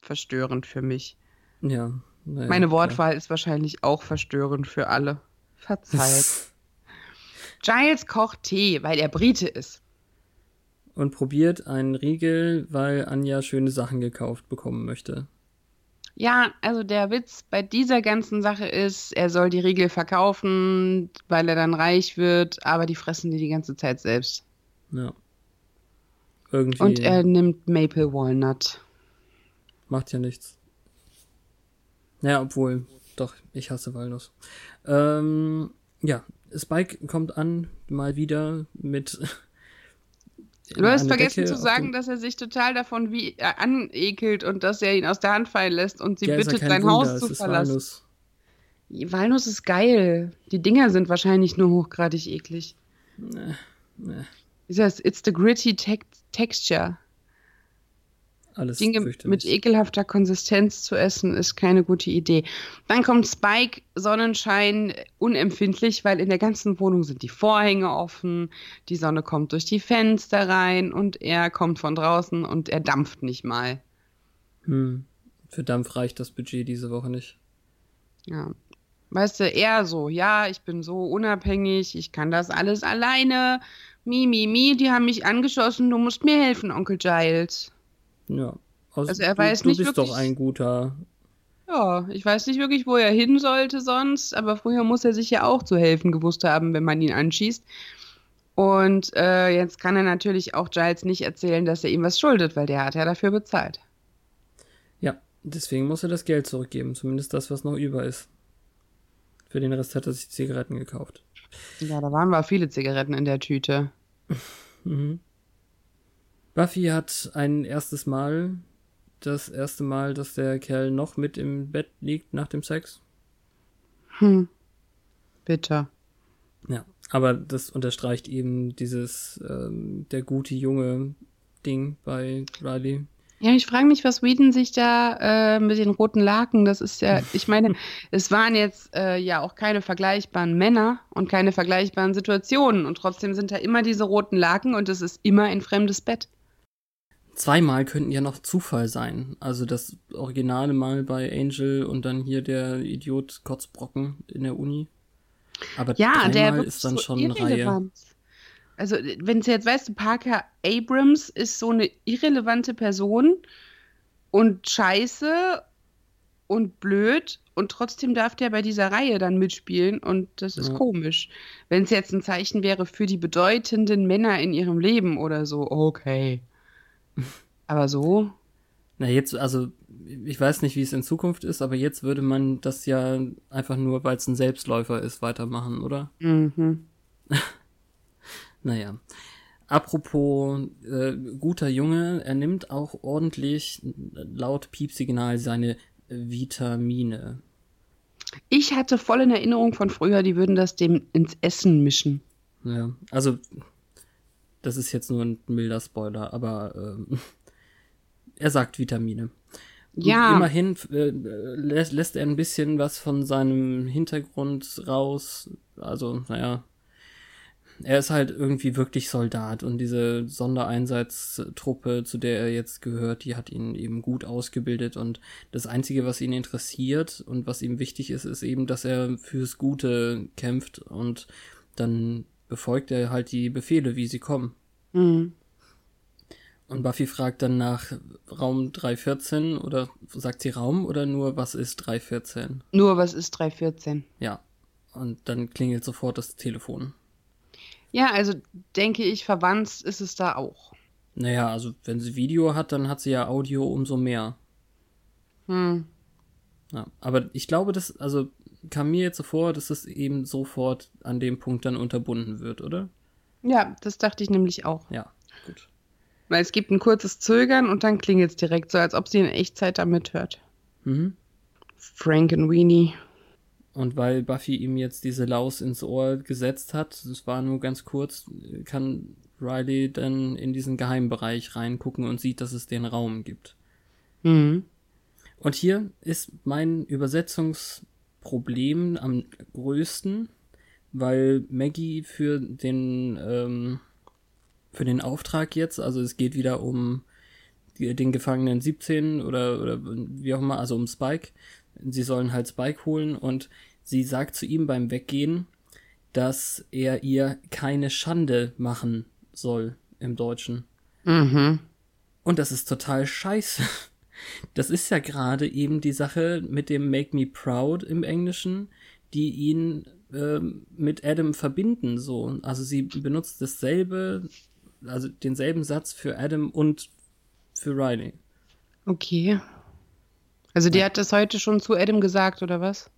verstörend für mich. Ja. Naja, Meine Wortwahl klar. ist wahrscheinlich auch verstörend für alle. Verzeiht. (laughs) Giles kocht Tee, weil er Brite ist. Und probiert einen Riegel, weil Anja schöne Sachen gekauft bekommen möchte. Ja, also der Witz bei dieser ganzen Sache ist, er soll die Riegel verkaufen, weil er dann reich wird, aber die fressen die die ganze Zeit selbst. Ja. irgendwie. Und er nimmt Maple Walnut. Macht ja nichts. Ja, obwohl, doch, ich hasse Walnuss. Ähm, ja, Spike kommt an, mal wieder mit. Du hast vergessen Decke zu sagen, dass er sich total davon wie äh, anekelt und dass er ihn aus der Hand fallen lässt und sie Ja, ist bittet, sein Wunder, Haus zu ist verlassen. Walnuss. Walnuss ist geil. Die Dinger sind wahrscheinlich nur hochgradig eklig. Nee, nee, Wie heißt It's the gritty tex texture. Alles Dinge mit ekelhafter Konsistenz zu essen, ist keine gute Idee. Dann kommt Spike, Sonnenschein, unempfindlich, weil in der ganzen Wohnung sind die Vorhänge offen, die Sonne kommt durch die Fenster rein und er kommt von draußen und er dampft nicht mal. Hm. Für Dampf reicht das Budget diese Woche nicht. Ja. Weißt du, eher so, ja, ich bin so unabhängig, ich kann das alles alleine. Mi, mi, mi, die haben mich angeschossen, du musst mir helfen, Onkel Giles. Ja. Aus, Also er du, weiß du nicht bist wirklich- doch ein guter. Ja, ich weiß nicht wirklich, wo er hin sollte sonst, aber früher muss er sich ja auch zu helfen gewusst haben, wenn man ihn anschießt. Und äh, jetzt kann er natürlich auch Giles nicht erzählen, dass er ihm was schuldet, weil der hat ja dafür bezahlt. Ja, deswegen muss er das Geld zurückgeben. Zumindest das, was noch über ist. Für den Rest hat er sich Zigaretten gekauft. Ja, da waren mal viele Zigaretten in der Tüte. (laughs) Mhm. Buffy hat ein erstes Mal, das erste Mal, dass der Kerl noch mit im Bett liegt nach dem Sex. Hm. Bitter. Ja, aber das unterstreicht eben dieses ähm, der gute Junge Ding bei Riley. Ja, ich frage mich, was Whedon sich da äh, mit den roten Laken, das ist ja, ich meine, (laughs) es waren jetzt äh, ja auch keine vergleichbaren Männer und keine vergleichbaren Situationen und trotzdem sind da immer diese roten Laken und es ist immer ein fremdes Bett. Zweimal könnten ja noch Zufall sein. Also das originale Mal bei Angel und dann hier der Idiot Kotzbrocken in der Uni. Aber Ja, der dreimal ist dann so schon eine Reihe. Also, wenn es jetzt weißt, du, Parker Abrams ist so eine irrelevante Person und scheiße und blöd und trotzdem darf der bei dieser Reihe dann mitspielen und das ist Ja. komisch. Wenn es jetzt ein Zeichen wäre für die bedeutenden Männer in ihrem Leben oder so, okay. Aber so, Na jetzt, also ich weiß nicht, wie es in Zukunft ist, aber jetzt würde man das ja einfach nur, weil es ein Selbstläufer ist, weitermachen, oder? mhm. (laughs) Naja. Apropos äh, guter Junge, er nimmt auch ordentlich laut Piepsignal seine Vitamine. Ich hatte voll in Erinnerung von früher, die würden das dem ins Essen mischen. Ja, also das ist jetzt nur ein milder Spoiler, aber ähm, (laughs) er sagt Vitamine. Und Ja. Immerhin äh, lä lässt er ein bisschen was von seinem Hintergrund raus. Also, naja. Er ist halt irgendwie wirklich Soldat und diese Sondereinsatztruppe, zu der er jetzt gehört, die hat ihn eben gut ausgebildet und das Einzige, was ihn interessiert und was ihm wichtig ist, ist eben, dass er fürs Gute kämpft und dann befolgt er halt die Befehle, wie sie kommen. Mhm. Und Buffy fragt dann nach Raum 314 oder sagt sie Raum oder nur was ist 314? Nur was ist 314? Ja. Und dann klingelt sofort das Telefon. Ja, also denke ich, verwandt ist es da auch. Naja, also wenn sie Video hat, dann hat sie ja Audio umso mehr. Hm. Ja, aber ich glaube, das, also kam mir jetzt so vor, dass es eben sofort an dem Punkt dann unterbunden wird, oder? Ja, das dachte ich nämlich auch. Ja, gut. Weil es gibt ein kurzes Zögern und dann klingelt es direkt so, als ob sie in Echtzeit da mithört. Mhm. Frank und Weenie. Und weil Buffy ihm jetzt diese Laus ins Ohr gesetzt hat, das war nur ganz kurz, kann Riley dann in diesen Geheimbereich reingucken und sieht, dass es den Raum gibt. Mhm. Und hier ist mein Übersetzungsproblem am größten, weil Maggie für den ähm, für den Auftrag jetzt, also es geht wieder um die, den Gefangenen 17 oder oder wie auch immer, also um Spike. Sie sollen halt Spike holen und sie sagt zu ihm beim Weggehen, dass er ihr keine Schande machen soll im Deutschen. Mhm. Und das ist total scheiße. Das ist ja gerade eben die Sache mit dem Make Me Proud im Englischen, die ihn ähm, mit Adam verbinden, so. Also sie benutzt dasselbe also denselben Satz für Adam und für Riley. Okay. Also die hat das heute schon zu Adam gesagt, oder was?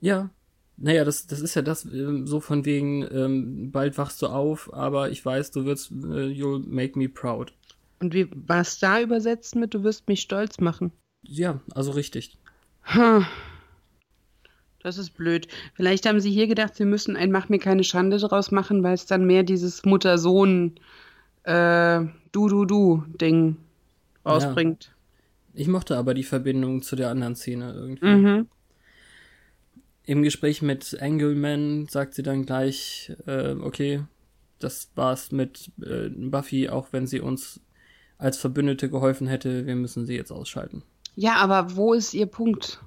Ja. Naja, das, das ist ja das, ähm, so von wegen, ähm, bald wachst du auf, aber ich weiß, du wirst, äh, you'll make me proud. Und wie war es da übersetzt mit, du wirst mich stolz machen? Ja, also richtig. Hm. Das ist blöd. Vielleicht haben sie hier gedacht, sie müssen ein Mach mir keine Schande draus machen, weil es dann mehr dieses Mutter-Sohn äh, Du-Du-Du-Ding rausbringt. Ja. Ich mochte aber die Verbindung zu der anderen Szene irgendwie. Mhm. Im Gespräch mit Angleman sagt sie dann gleich, äh, okay, das war's mit äh, Buffy, auch wenn sie uns als Verbündete geholfen hätte, wir müssen sie jetzt ausschalten. Ja, aber wo ist ihr Punkt?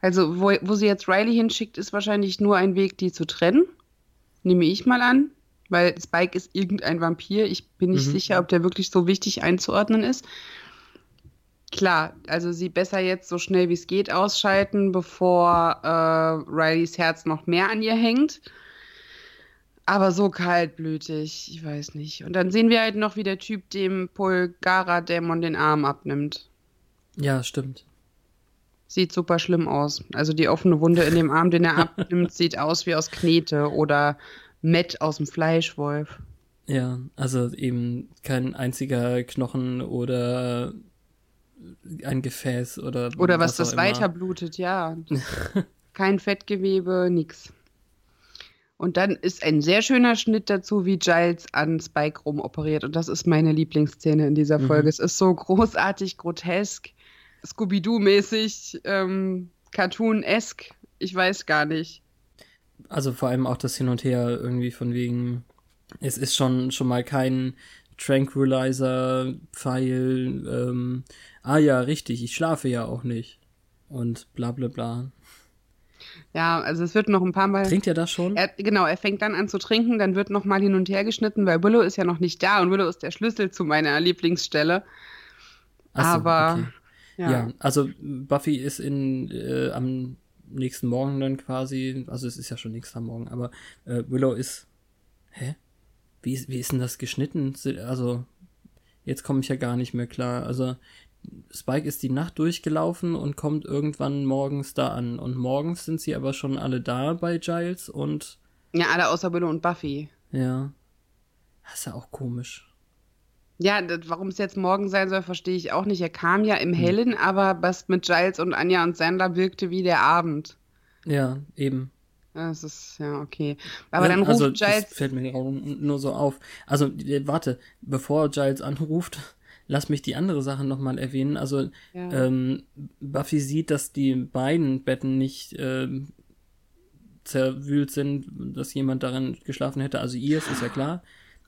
Also, wo, wo sie jetzt Riley hinschickt, ist wahrscheinlich nur ein Weg, die zu trennen. Nehme ich mal an. Weil Spike ist irgendein Vampir. Ich bin nicht mhm. sicher, ob der wirklich so wichtig einzuordnen ist. Klar, also sie besser jetzt so schnell wie es geht ausschalten, bevor äh, Rileys Herz noch mehr an ihr hängt. Aber so kaltblütig, ich weiß nicht. Und dann sehen wir halt noch, wie der Typ dem Polgara-Dämon den Arm abnimmt. Ja, stimmt. Sieht super schlimm aus. Also die offene Wunde in dem Arm, den er (laughs) abnimmt, sieht aus wie aus Knete oder Matt aus dem Fleischwolf. Ja, also eben kein einziger Knochen oder ein Gefäß oder oder was, was das weiter blutet, ja. (laughs) kein Fettgewebe, nix. Und dann ist ein sehr schöner Schnitt dazu, wie Giles an Spike rumoperiert. Und das ist meine Lieblingsszene in dieser mhm. Folge. Mhm. Es ist so großartig, grotesk, Scooby-Doo-mäßig, ähm, Cartoon-esk. Ich weiß gar nicht. Also vor allem auch das Hin und Her irgendwie von wegen, es ist schon, schon mal kein Tranquilizer-Pfeil, ähm, ah ja, richtig, ich schlafe ja auch nicht. Und bla bla bla. Ja, also es wird noch ein paar Mal. Trinkt er das schon? Er, genau, er fängt dann an zu trinken, dann wird noch mal hin und her geschnitten, weil Willow ist ja noch nicht da und Willow ist der Schlüssel zu meiner Lieblingsstelle. So, Aber okay. ja. ja. also Buffy ist in äh, am nächsten Morgen dann quasi, also es ist ja schon nächster Morgen, aber äh, Willow ist. Hä? Wie ist, wie ist denn das geschnitten? Also, jetzt komme ich ja gar nicht mehr klar. Also, Spike ist die Nacht durchgelaufen und kommt irgendwann morgens da an. Und morgens sind sie aber schon alle da bei Giles und. Ja, alle außer Willow und Buffy. Ja. Das ist ja auch komisch. Ja, warum es jetzt morgen sein soll, verstehe ich auch nicht. Er kam ja im hm. Hellen, hm. aber was mit Giles und Anja und Sander wirkte wie der Abend. Ja, eben. Das ist, ja, okay. Aber ja, dann ruft also, Giles. Das fällt mir nur so auf. Also, warte, bevor Giles anruft, lass mich die andere Sache nochmal erwähnen. Also, ja. ähm, Buffy sieht, dass die beiden Betten nicht ähm, zerwühlt sind, dass jemand darin geschlafen hätte. Also, ihr ist ja klar.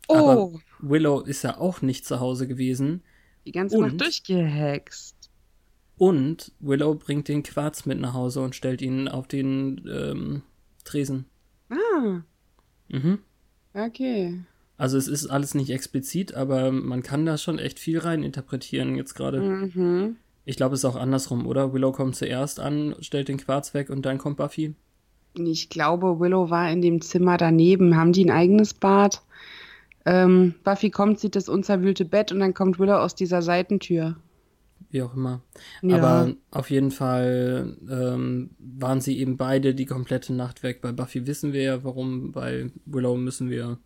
Oh. Aber Willow ist ja auch nicht zu Hause gewesen. Die ganze und, Nacht durchgehext. Und Willow bringt den Quarz mit nach Hause und stellt ihn auf den ähm, Tresen. Ah. Mhm. Okay. Also es ist alles nicht explizit, aber man kann da schon echt viel rein interpretieren jetzt gerade. Mhm. Ich glaube, es ist auch andersrum, oder? Willow kommt zuerst an, stellt den Quarz weg und dann kommt Buffy. Ich glaube, Willow war in dem Zimmer daneben. Haben die ein eigenes Bad? Ähm, Buffy kommt, sieht das unzerwühlte Bett und dann kommt Willow aus dieser Seitentür. Wie auch immer. Ja. Aber auf jeden Fall ähm, waren sie eben beide die komplette Nacht weg. Bei Buffy wissen wir ja, warum. Bei Willow müssen wir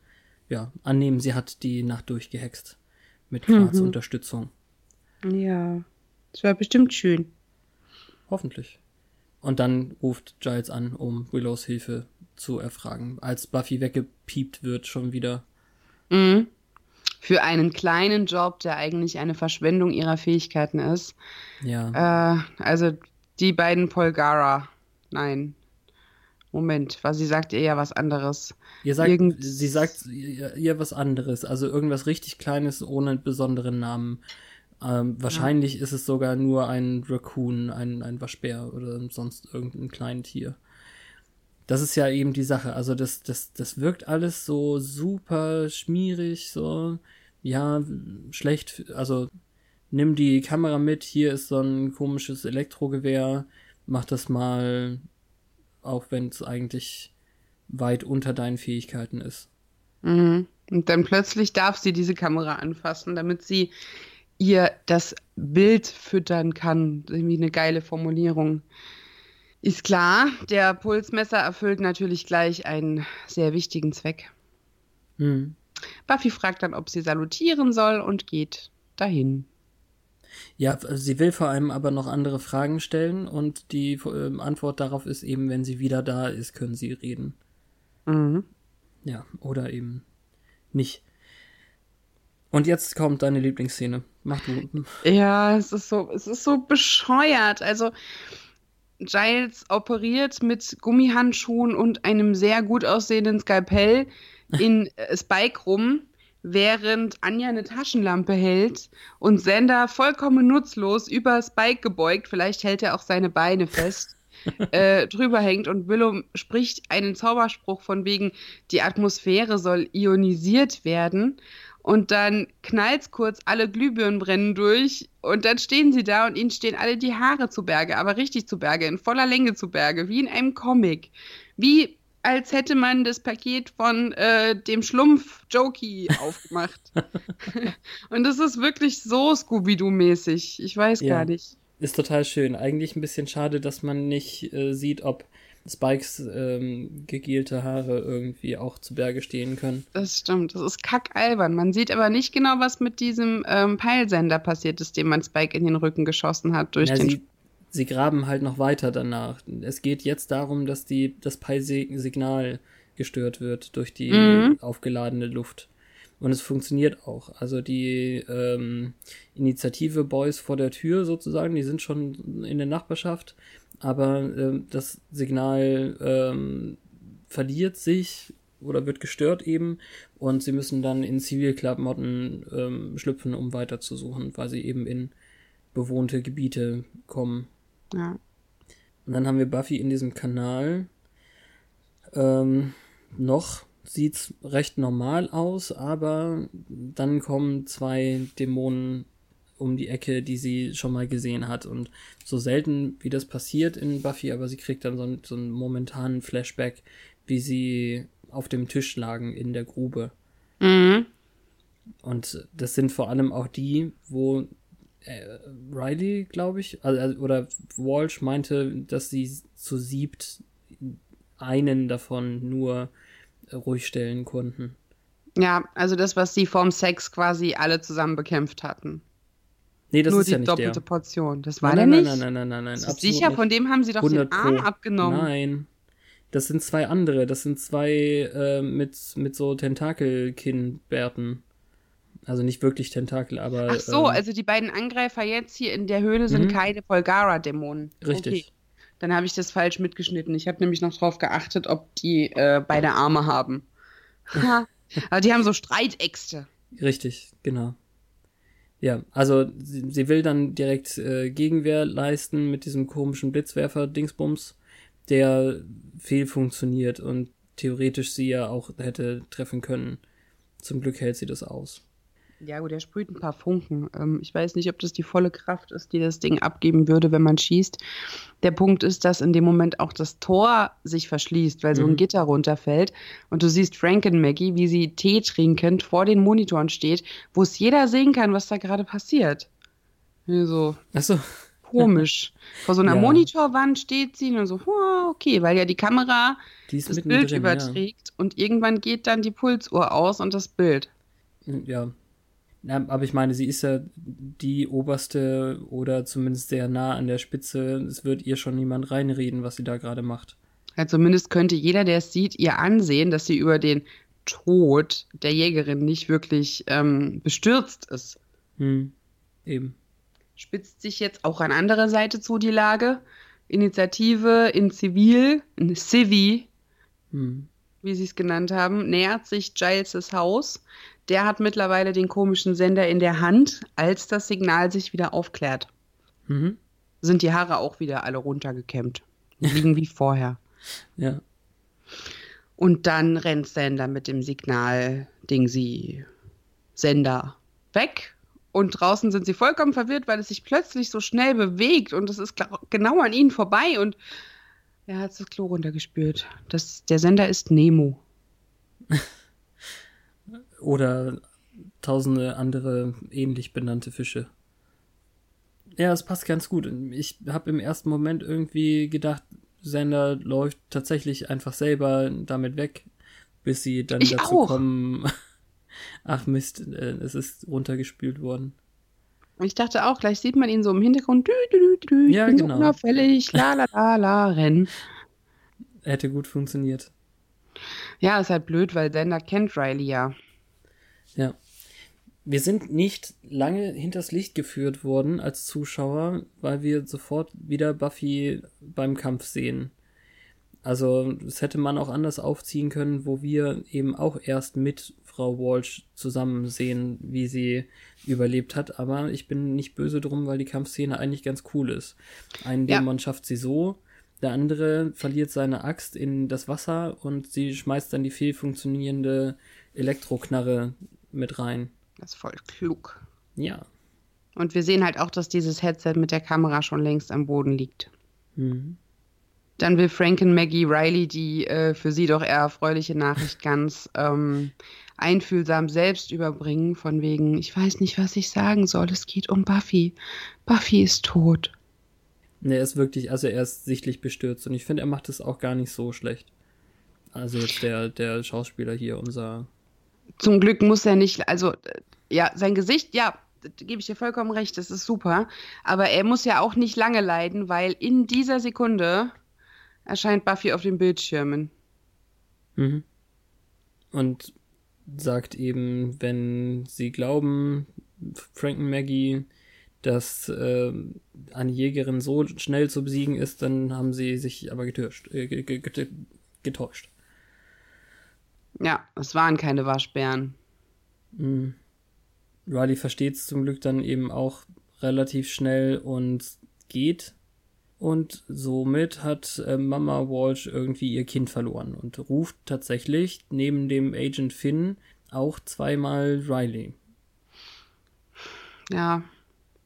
ja, annehmen, sie hat die Nacht durchgehext. Mit Quarz mhm. Unterstützung. Ja, das war bestimmt schön. Hoffentlich. Und dann ruft Giles an, um Willows Hilfe zu erfragen. Als Buffy weggepiept wird, schon wieder. Mhm. Für einen kleinen Job, der eigentlich eine Verschwendung ihrer Fähigkeiten ist. Ja. Äh, also die beiden Polgara. Nein, Moment, weil sie sagt ihr ja was anderes. Ihr sagt, Irgend sie sagt ihr, ihr, was anderes, also irgendwas richtig Kleines ohne besonderen Namen. Ähm, wahrscheinlich ja. ist es sogar nur ein Raccoon, ein, ein Waschbär oder sonst irgendein kleines Tier. Das ist ja eben die Sache. Also das, das, das wirkt alles so super schmierig, so, ja, schlecht. Also nimm die Kamera mit, hier ist so ein komisches Elektrogewehr, mach das mal auch wenn es eigentlich weit unter deinen Fähigkeiten ist. Mhm. Und dann plötzlich darf sie diese Kamera anfassen, damit sie ihr das Bild füttern kann. Irgendwie eine geile Formulierung. Ist klar, der Pulsmesser erfüllt natürlich gleich einen sehr wichtigen Zweck. Hm. Buffy fragt dann, ob sie salutieren soll und geht dahin. Ja, sie will vor allem aber noch andere Fragen stellen und die äh, Antwort darauf ist eben, wenn sie wieder da ist, können sie reden. Mhm. Ja, oder eben nicht. Und jetzt kommt deine Lieblingsszene. Mach du. Ja, es ist so, es ist so bescheuert. Also Giles operiert mit Gummihandschuhen und einem sehr gut aussehenden Skalpell in äh, Spike rum während Anja eine Taschenlampe hält und Sender vollkommen nutzlos über Spike gebeugt, vielleicht hält er auch seine Beine fest, (laughs) äh, drüber hängt und Willow spricht einen Zauberspruch von wegen, die Atmosphäre soll ionisiert werden. Und dann knallt's kurz, alle Glühbirnen brennen durch und dann stehen sie da und ihnen stehen alle die Haare zu Berge, aber richtig zu Berge, in voller Länge zu Berge, wie in einem Comic. Wie als hätte man das Paket von äh, dem Schlumpf Jokey (laughs) aufgemacht. und das ist wirklich so Scooby-Doo-mäßig. Ich weiß ja, gar nicht. Ist total schön. Eigentlich ein bisschen schade, dass man nicht äh, sieht, ob Spikes ähm, gegielte Haare irgendwie auch zu Berge stehen können. Das stimmt. Das ist kackalbern. Man sieht aber nicht genau, was mit diesem ähm, Peilsender passiert ist, dem man Spike in den Rücken geschossen hat durch ja, den sie, sie graben halt noch weiter danach. Es geht jetzt darum, dass die, das Pi-Signal gestört wird durch die mhm. aufgeladene Luft. Und es funktioniert auch. Also die ähm, Initiative Boys vor der Tür sozusagen, die sind schon in der Nachbarschaft, aber ähm, das Signal ähm, verliert sich oder wird gestört eben und sie müssen dann in Zivilklamotten ähm, schlüpfen, um weiter zu suchen, weil sie eben in bewohnte Gebiete kommen. Ja. Und dann haben wir Buffy in diesem Kanal. Ähm, noch sieht's recht normal aus, aber dann kommen zwei Dämonen um die Ecke, die sie schon mal gesehen hat. Und so selten wie das passiert in Buffy, aber sie kriegt dann so, so einen momentanen Flashback, wie sie auf dem Tisch lagen in der Grube. Mhm. Und das sind vor allem auch die, wo Riley, glaube ich, also, oder Walsh meinte, dass sie zu siebt einen davon nur äh, ruhig stellen konnten. Ja, also das, was sie vorm Sex quasi alle zusammen bekämpft hatten. Nee, das Nur ist die ja nicht doppelte der. Portion. Das war nein, der nein, nicht? Nein, nein, nein, nein, nein. Sicher, nicht. von dem haben sie doch den Arm Pro. abgenommen. Nein. Das sind zwei andere. Das sind zwei äh, mit, mit so Tentakelkinnbärten. Also nicht wirklich Tentakel, aber. Ach so, ähm, also die beiden Angreifer jetzt hier in der Höhle sind mhm. keine Polgara-Dämonen. Richtig. Okay. Dann habe ich das falsch mitgeschnitten. Ich habe nämlich noch drauf geachtet, ob die äh, beide Arme haben. (laughs) aber die haben so Streitäxte. Richtig, genau. Ja, also sie, sie will dann direkt äh, Gegenwehr leisten mit diesem komischen Blitzwerfer-Dingsbums, der viel funktioniert und theoretisch sie ja auch hätte treffen können. Zum Glück hält sie das aus. Ja, gut, er sprüht ein paar Funken. Ähm, ich weiß nicht, ob das die volle Kraft ist, die das Ding abgeben würde, wenn man schießt. Der Punkt ist, dass in dem Moment auch das Tor sich verschließt, weil so ein mhm. Gitter runterfällt. Und du siehst Frank und Maggie, wie sie Tee trinkend vor den Monitoren steht, wo es jeder sehen kann, was da gerade passiert. So. Ach so. Komisch. (laughs) Vor so einer ja. Monitorwand steht sie und so, oh, okay, weil ja die Kamera die das Bild drin, überträgt ja. und irgendwann geht dann die Pulsuhr aus und das Bild. Ja, ja, aber ich meine, sie ist ja die oberste oder zumindest sehr nah an der Spitze. Es wird ihr schon niemand reinreden, was sie da gerade macht. Ja, zumindest könnte jeder, der es sieht, ihr ansehen, dass sie über den Tod der Jägerin nicht wirklich ähm, bestürzt ist. Hm, eben. Spitzt sich jetzt auch an andere Seite zu, die Lage. Initiative in Zivil, in Civi, hm. wie sie es genannt haben, nähert sich Giles' Haus der hat mittlerweile den komischen Sender in der Hand, als das Signal sich wieder aufklärt. Mhm. Sind die Haare auch wieder alle runtergekämmt. (laughs) Liegen wie vorher. Ja. Und dann rennt Sender mit dem Signal Ding sie Sender weg. Und draußen sind sie vollkommen verwirrt, weil es sich plötzlich so schnell bewegt und es ist genau an ihnen vorbei und er hat das Klo runtergespürt. Das, der Sender ist Nemo. (laughs) Oder tausende andere ähnlich benannte Fische. Ja, es passt ganz gut. Ich habe im ersten Moment irgendwie gedacht, Sender läuft tatsächlich einfach selber damit weg, bis sie dann Ich dazu auch. kommen. (laughs) Ach Mist, äh, es ist runtergespült worden. Ich dachte auch, gleich sieht man ihn so im Hintergrund. Dü, dü, dü, Ja, bin genau. so unauffällig, la la la la, rennen. Hätte gut funktioniert. Ja, ist halt blöd, weil Sender kennt Riley ja. Ja. Wir sind nicht lange hinters Licht geführt worden als Zuschauer, weil wir sofort wieder Buffy beim Kampf sehen. Also, das hätte man auch anders aufziehen können, wo wir eben auch erst mit Frau Walsh zusammen sehen, wie sie überlebt hat. Aber ich bin nicht böse drum, weil die Kampfszene eigentlich ganz cool ist. Ein Ja. Dämon schafft sie so, der andere verliert seine Axt in das Wasser und sie schmeißt dann die fehlfunktionierende Elektroknarre mit rein. Das ist voll klug. Ja. Und wir sehen halt auch, dass dieses Headset mit der Kamera schon längst am Boden liegt. Mhm. Dann will Franken Maggie Riley die äh, für sie doch eher erfreuliche Nachricht ganz ähm, einfühlsam selbst überbringen, von wegen, ich weiß nicht, was ich sagen soll, es geht um Buffy. Buffy ist tot. Ne, er ist wirklich, also er ist sichtlich bestürzt und ich finde, er macht es auch gar nicht so schlecht. Also jetzt der, der Schauspieler hier, unser. Zum Glück muss er nicht, also äh, ja, sein Gesicht, ja, gebe ich dir vollkommen recht, das ist super, aber er muss ja auch nicht lange leiden, weil in dieser Sekunde erscheint Buffy auf den Bildschirmen. Mhm. Und sagt eben, wenn sie glauben, Frank und Maggie, dass äh, eine Jägerin so schnell zu besiegen ist, dann haben sie sich aber getäuscht. Äh, ge- ge- ge- getäuscht. Ja, es waren keine Waschbären. Mhm. Riley versteht es zum Glück dann eben auch relativ schnell und geht. Und somit hat äh, Mama Walsh irgendwie ihr Kind verloren und ruft tatsächlich neben dem Agent Finn auch zweimal Riley. Ja,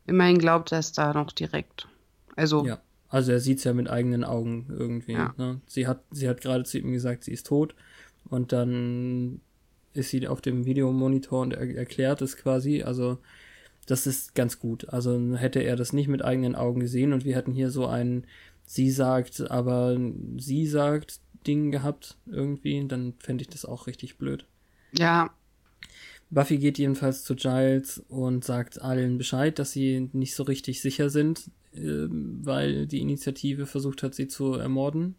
immerhin glaubt er es da noch direkt. Also, Ja, also er sieht es ja mit eigenen Augen irgendwie. Ja. Ne? Sie hat, sie hat gerade zu ihm gesagt, sie ist tot. Und dann ist sie auf dem Videomonitor und er erklärt es quasi. Also das ist ganz gut. Also hätte er das nicht mit eigenen Augen gesehen und wir hätten hier so ein sie sagt, aber sie sagt Ding gehabt irgendwie, dann fände ich das auch richtig blöd. ja, Buffy geht jedenfalls zu Giles und sagt allen Bescheid, dass sie nicht so richtig sicher sind, ähm, weil die Initiative versucht hat, sie zu ermorden.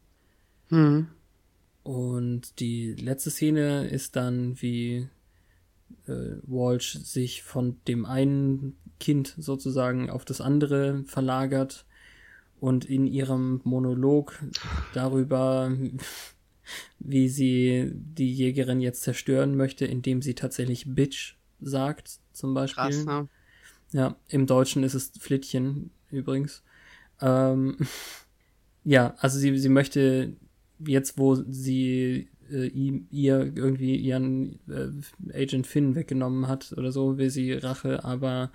hm. Und die letzte Szene ist dann, wie äh, Walsh sich von dem einen Kind sozusagen auf das andere verlagert und in ihrem Monolog darüber, (laughs) wie sie die Jägerin jetzt zerstören möchte, indem sie tatsächlich Bitch sagt, zum Beispiel. krass, ne? Ja, im Deutschen ist es Flittchen übrigens. Ähm, (laughs) ja, also sie, sie möchte jetzt, wo sie äh, ihm, ihr irgendwie ihren äh, Agent Finn weggenommen hat oder so, will sie Rache, aber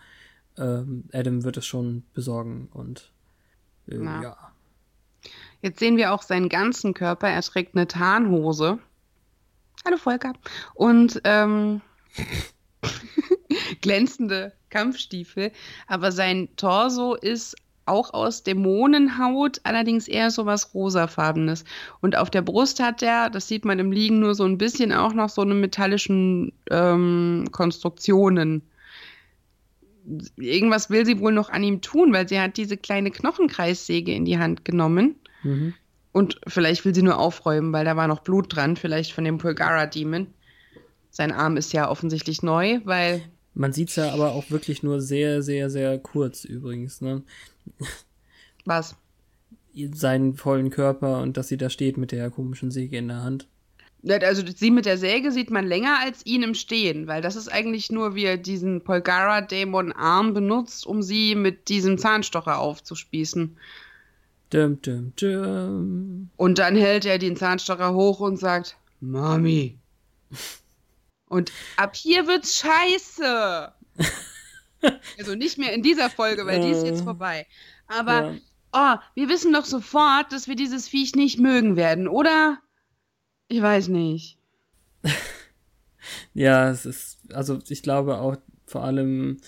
ähm, Adam wird es schon besorgen und äh, ja. Jetzt sehen wir auch seinen ganzen Körper. Er trägt eine Tarnhose. Hallo Volker. Und ähm, (laughs) glänzende Kampfstiefel. Aber sein Torso ist auch aus Dämonenhaut, allerdings eher so was rosafarbenes. Und auf der Brust hat er, das sieht man im Liegen nur so ein bisschen, auch noch so eine metallischen ähm, Konstruktionen. Irgendwas will sie wohl noch an ihm tun, weil sie hat diese kleine Knochenkreissäge in die Hand genommen. Mhm. Und vielleicht will sie nur aufräumen, weil da war noch Blut dran, vielleicht von dem Pulgara Demon. Sein Arm ist ja offensichtlich neu, weil Man sieht's ja aber auch wirklich nur sehr, sehr, sehr kurz übrigens, ne? Was? Seinen vollen Körper und dass sie da steht mit der komischen Säge in der Hand. Also sie mit der Säge sieht man länger als ihn im Stehen, weil das ist eigentlich nur, wie er diesen Polgara Dämon Arm benutzt, um sie mit diesem Zahnstocher aufzuspießen. Dum, dum, dum. Und dann hält er den Zahnstocher hoch und sagt, Mami. (laughs) Und ab hier wird's scheiße. (laughs) (laughs) also nicht mehr in dieser Folge, weil die ist jetzt Äh, vorbei. Aber, Ja. oh, wir wissen doch sofort, dass wir dieses Viech nicht mögen werden, oder? Ich weiß nicht. (laughs) ja, es ist, also ich glaube auch vor allem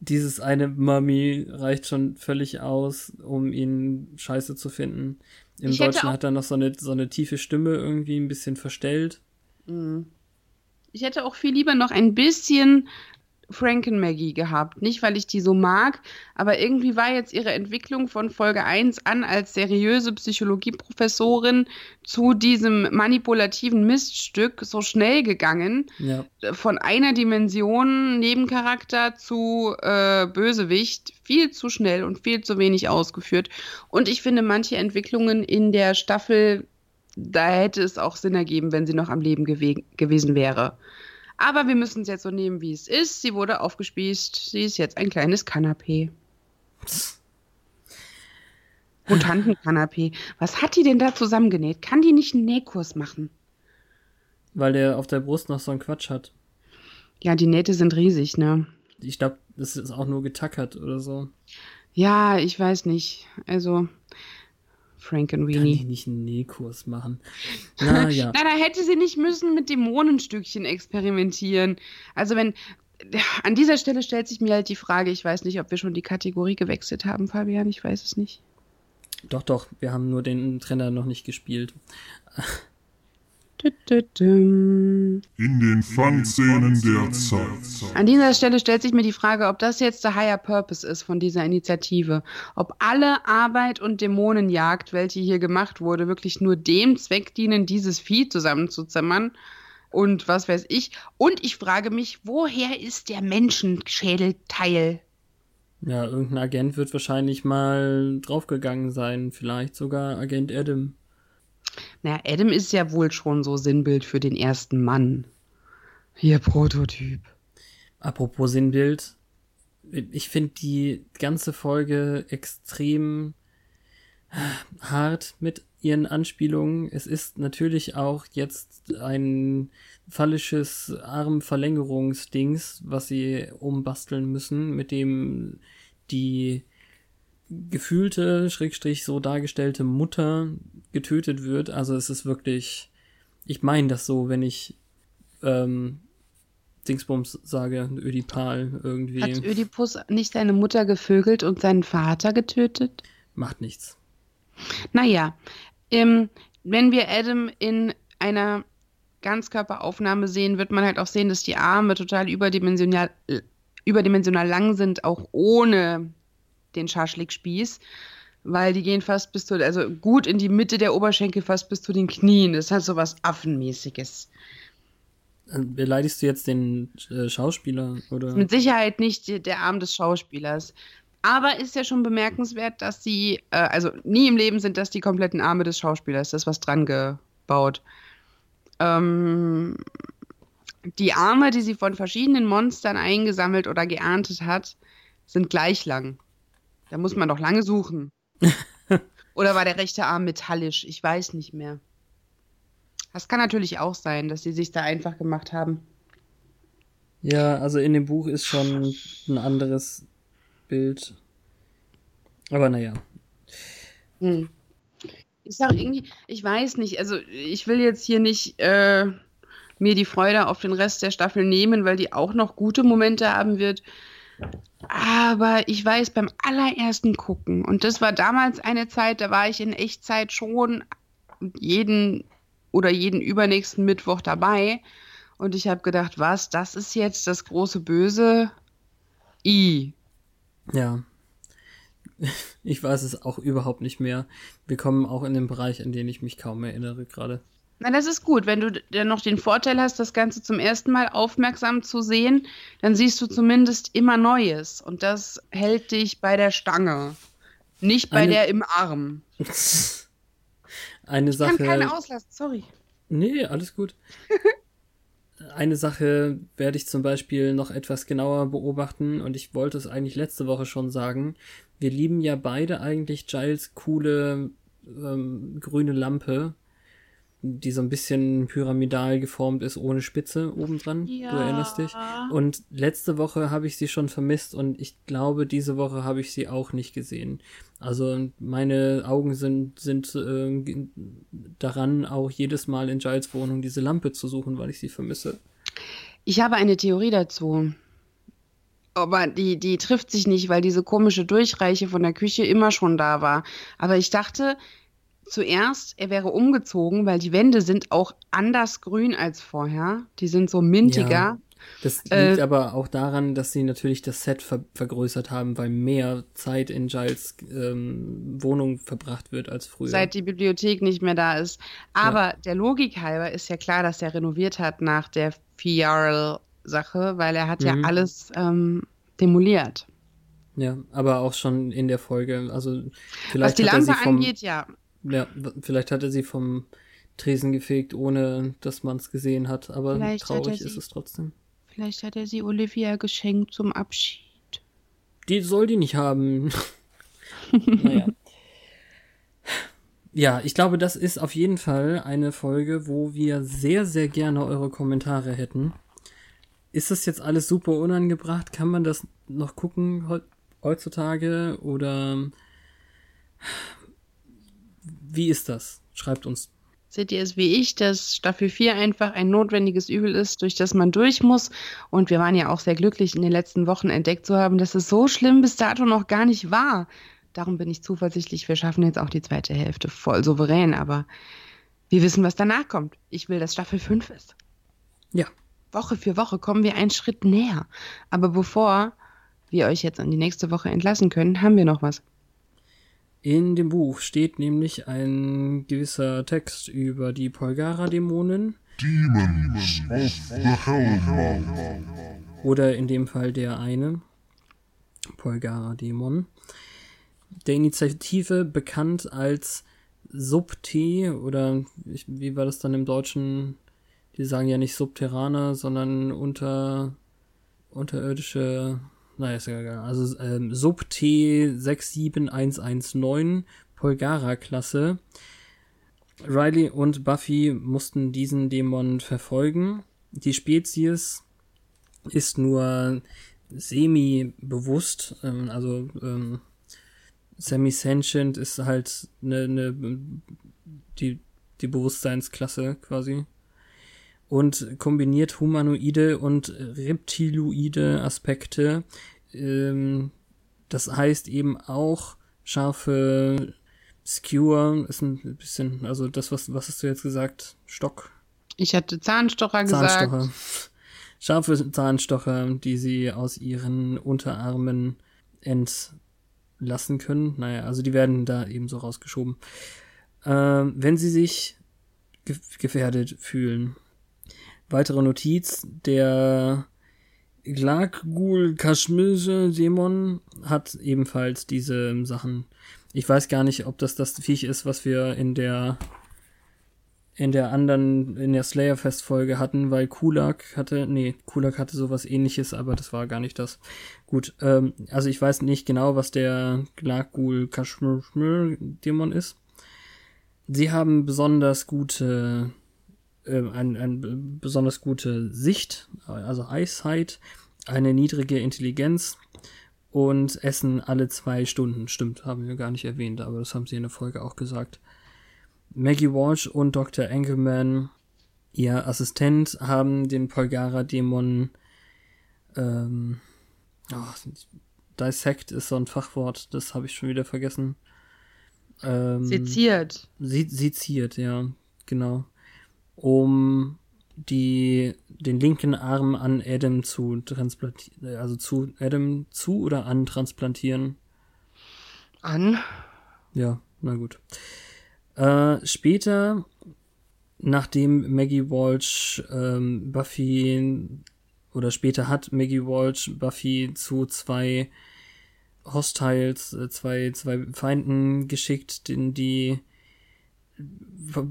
dieses eine Mummy reicht schon völlig aus, um ihn scheiße zu finden. Im ich Deutschen hat er noch so eine, so eine tiefe Stimme irgendwie ein bisschen verstellt. Mhm. Ich hätte auch viel lieber noch ein bisschen Franken Maggie gehabt. Nicht, weil ich die so mag, aber irgendwie war jetzt ihre Entwicklung von Folge 1 an als seriöse Psychologieprofessorin zu diesem manipulativen Miststück so schnell gegangen. Ja. Von einer Dimension Nebencharakter zu äh, Bösewicht viel zu schnell und viel zu wenig ausgeführt. Und ich finde manche Entwicklungen in der Staffel, da hätte es auch Sinn ergeben, wenn sie noch am Leben gew gewesen wäre. Aber wir müssen es jetzt so nehmen, wie es ist. Sie wurde aufgespießt. Sie ist jetzt ein kleines Kanapee. Mutantenkanapee. Was hat die denn da zusammengenäht? Kann die nicht einen Nähkurs machen? Weil der auf der Brust noch so einen Quatsch hat. Ja, die Nähte sind riesig, ne? Ich glaube, das ist auch nur getackert oder so. Ja, ich weiß nicht. Also, Frankenweenie. Kann die nicht einen Nähkurs machen? Na (laughs) ja. Na, da hätte sie nicht müssen mit Dämonenstückchen experimentieren. Also wenn, an dieser Stelle stellt sich mir halt die Frage, ich weiß nicht, ob wir schon die Kategorie gewechselt haben, Fabian, ich weiß es nicht. Doch, doch, wir haben nur den Trainer noch nicht gespielt. In den Fun-Szenen der Zeit. An dieser Stelle stellt sich mir die Frage, ob das jetzt der Higher Purpose ist von dieser Initiative. Ob alle Arbeit und Dämonenjagd, welche hier gemacht wurde, wirklich nur dem Zweck dienen, dieses Vieh zusammenzuzimmern und was weiß ich. Und ich frage mich, woher ist der Menschenschädelteil? Ja, irgendein Agent wird wahrscheinlich mal draufgegangen sein. Vielleicht sogar Agent Adam. Naja, Adam ist ja wohl schon so Sinnbild für den ersten Mann. Hier Prototyp. Apropos Sinnbild, ich finde die ganze Folge extrem hart mit ihren Anspielungen. Es ist natürlich auch jetzt ein phallisches Armverlängerungsdings, was sie umbasteln müssen, mit dem die gefühlte, schrägstrich so dargestellte Mutter getötet wird. Also es ist wirklich, ich meine das so, wenn ich ähm, Dingsbums sage, Ödipal irgendwie. Hat Ödipus nicht seine Mutter gevögelt und seinen Vater getötet? Macht nichts. Naja, ähm, wenn wir Adam in einer Ganzkörperaufnahme sehen, wird man halt auch sehen, dass die Arme total überdimensional, überdimensional lang sind, auch ohne den Schaschlikspieß, weil die gehen fast bis zu, also gut in die Mitte der Oberschenkel, fast bis zu den Knien. Das ist halt so was Affenmäßiges. Äh, beleidigst du jetzt den äh, Schauspieler oder? Mit Sicherheit nicht der Arm des Schauspielers. Aber ist ja schon bemerkenswert, dass sie, äh, also nie im Leben sind das die kompletten Arme des Schauspielers, das ist was dran gebaut. Ähm, die Arme, die sie von verschiedenen Monstern eingesammelt oder geerntet hat, sind gleich lang. Da muss man doch lange suchen. (laughs) Oder war der rechte Arm metallisch? Ich weiß nicht mehr. Das kann natürlich auch sein, dass sie sich da einfach gemacht haben. Ja, also in dem Buch ist schon ein anderes Bild. Aber naja. Hm. Ich sag irgendwie, ich weiß nicht, also ich will jetzt hier nicht äh, mir die Freude auf den Rest der Staffel nehmen, weil die auch noch gute Momente haben wird. Aber ich weiß beim allerersten Gucken, und das war damals eine Zeit, da war ich in Echtzeit schon jeden oder jeden übernächsten Mittwoch dabei. Und ich habe gedacht, was, das ist jetzt das große Böse? I. Ja. (laughs) Ich weiß es auch überhaupt nicht mehr. Wir kommen auch in den Bereich, an den ich mich kaum erinnere gerade. Na, das ist gut. Wenn du dann noch den Vorteil hast, das Ganze zum ersten Mal aufmerksam zu sehen, dann siehst du zumindest immer Neues. Und das hält dich bei der Stange. Nicht bei Eine... der im Arm. (laughs) Eine Sache. Ich kann keine auslassen, sorry. Nee, alles gut. (laughs) Eine Sache werde ich zum Beispiel noch etwas genauer beobachten und ich wollte es eigentlich letzte Woche schon sagen. Wir lieben ja beide eigentlich Giles coole ähm, grüne Lampe, die so ein bisschen pyramidal geformt ist, ohne Spitze obendran. Ja. Du erinnerst dich? Und letzte Woche habe ich sie schon vermisst und ich glaube, diese Woche habe ich sie auch nicht gesehen. Also meine Augen sind, sind äh, daran, auch jedes Mal in Giles Wohnung diese Lampe zu suchen, weil ich sie vermisse. Ich habe eine Theorie dazu. Aber die, die trifft sich nicht, weil diese komische Durchreiche von der Küche immer schon da war. Aber ich dachte zuerst, er wäre umgezogen, weil die Wände sind auch anders grün als vorher. Die sind so mintiger. Ja, das liegt äh, aber auch daran, dass sie natürlich das Set ver vergrößert haben, weil mehr Zeit in Giles ähm, Wohnung verbracht wird als früher. Seit die Bibliothek nicht mehr da ist. Aber ja. der Logik halber ist ja klar, dass er renoviert hat nach der Fiarl-Sache, weil er hat mhm. ja alles ähm, demoliert. Ja, aber auch schon in der Folge. Also vielleicht Was die Lampe angeht, ja. Ja, vielleicht hat er sie vom Tresen gefegt, ohne dass man es gesehen hat. Aber vielleicht traurig ist es trotzdem. Vielleicht hat er sie Olivia geschenkt zum Abschied. Die soll die nicht haben. (laughs) naja. Ja, ich glaube, das ist auf jeden Fall eine Folge, wo wir sehr, sehr gerne eure Kommentare hätten. Ist das jetzt alles super unangebracht? Kann man das noch gucken heutzutage? Oder wie ist das? Schreibt uns Seht ihr es wie ich, dass Staffel 4 einfach ein notwendiges Übel ist, durch das man durch muss? Und wir waren ja auch sehr glücklich, in den letzten Wochen entdeckt zu haben, dass es so schlimm bis dato noch gar nicht war. Darum bin ich zuversichtlich, wir schaffen jetzt auch die zweite Hälfte voll souverän, aber wir wissen, was danach kommt. Ich will, dass Staffel 5 ist. Ja. Woche für Woche kommen wir einen Schritt näher. Aber bevor wir euch jetzt an die nächste Woche entlassen können, haben wir noch was. In dem Buch steht nämlich ein gewisser Text über die Polgara-Dämonen. Demons of the Hellmouth. Oder in dem Fall der eine Polgara-Dämon. Der Initiative bekannt als Sub-T oder ich, wie war das dann im Deutschen? Die sagen ja nicht Subterraner, sondern unter unterirdische naja, ist ja egal. Also ähm, Sub T67119 Polgara-Klasse. Riley und Buffy mussten diesen Dämon verfolgen. Die Spezies ist nur semi-bewusst, ähm, also ähm, semi-sentient ist halt eine, ne, die, die Bewusstseinsklasse quasi und kombiniert humanoide und reptiloide Aspekte. Ähm, das heißt eben auch scharfe Skewer ist ein bisschen, also das, was, was hast du jetzt gesagt? Stock? Ich hatte Zahnstocher, Zahnstocher. gesagt. Scharfe Zahnstocher, die sie aus ihren Unterarmen entlassen können. Naja, also die werden da eben so rausgeschoben. Äh, wenn sie sich gefährdet fühlen. Weitere Notiz, der Glagul Kashmirse Dämon hat ebenfalls diese Sachen. Ich weiß gar nicht, ob das das Viech ist, was wir in der in der anderen, in der Slayer-Fest-Folge hatten, weil Kulak hatte, nee, Kulak hatte sowas ähnliches, aber das war gar nicht das. Gut, ähm, also ich weiß nicht genau, was der Glagul Kashmir Dämon ist. Sie haben besonders gute äh, ein, ein besonders gute Sicht, also Eyesight, eine niedrige Intelligenz und essen alle zwei Stunden. Stimmt, haben wir gar nicht erwähnt, aber das haben sie in der Folge auch gesagt. Maggie Walsh und Dr. Engelman, ihr Assistent, haben den Polgara-Dämon ähm, oh, Dissect ist so ein Fachwort, das habe ich schon wieder vergessen. Ähm, seziert. Seziert, ja, genau um die, den linken Arm an Adam zu transplantieren, also zu Adam zu oder an transplantieren? An. Ja, na gut. Äh, später, nachdem Maggie Walsh ähm, Buffy oder später hat Maggie Walsh Buffy zu zwei Hostiles, äh, zwei, zwei Feinden geschickt, in die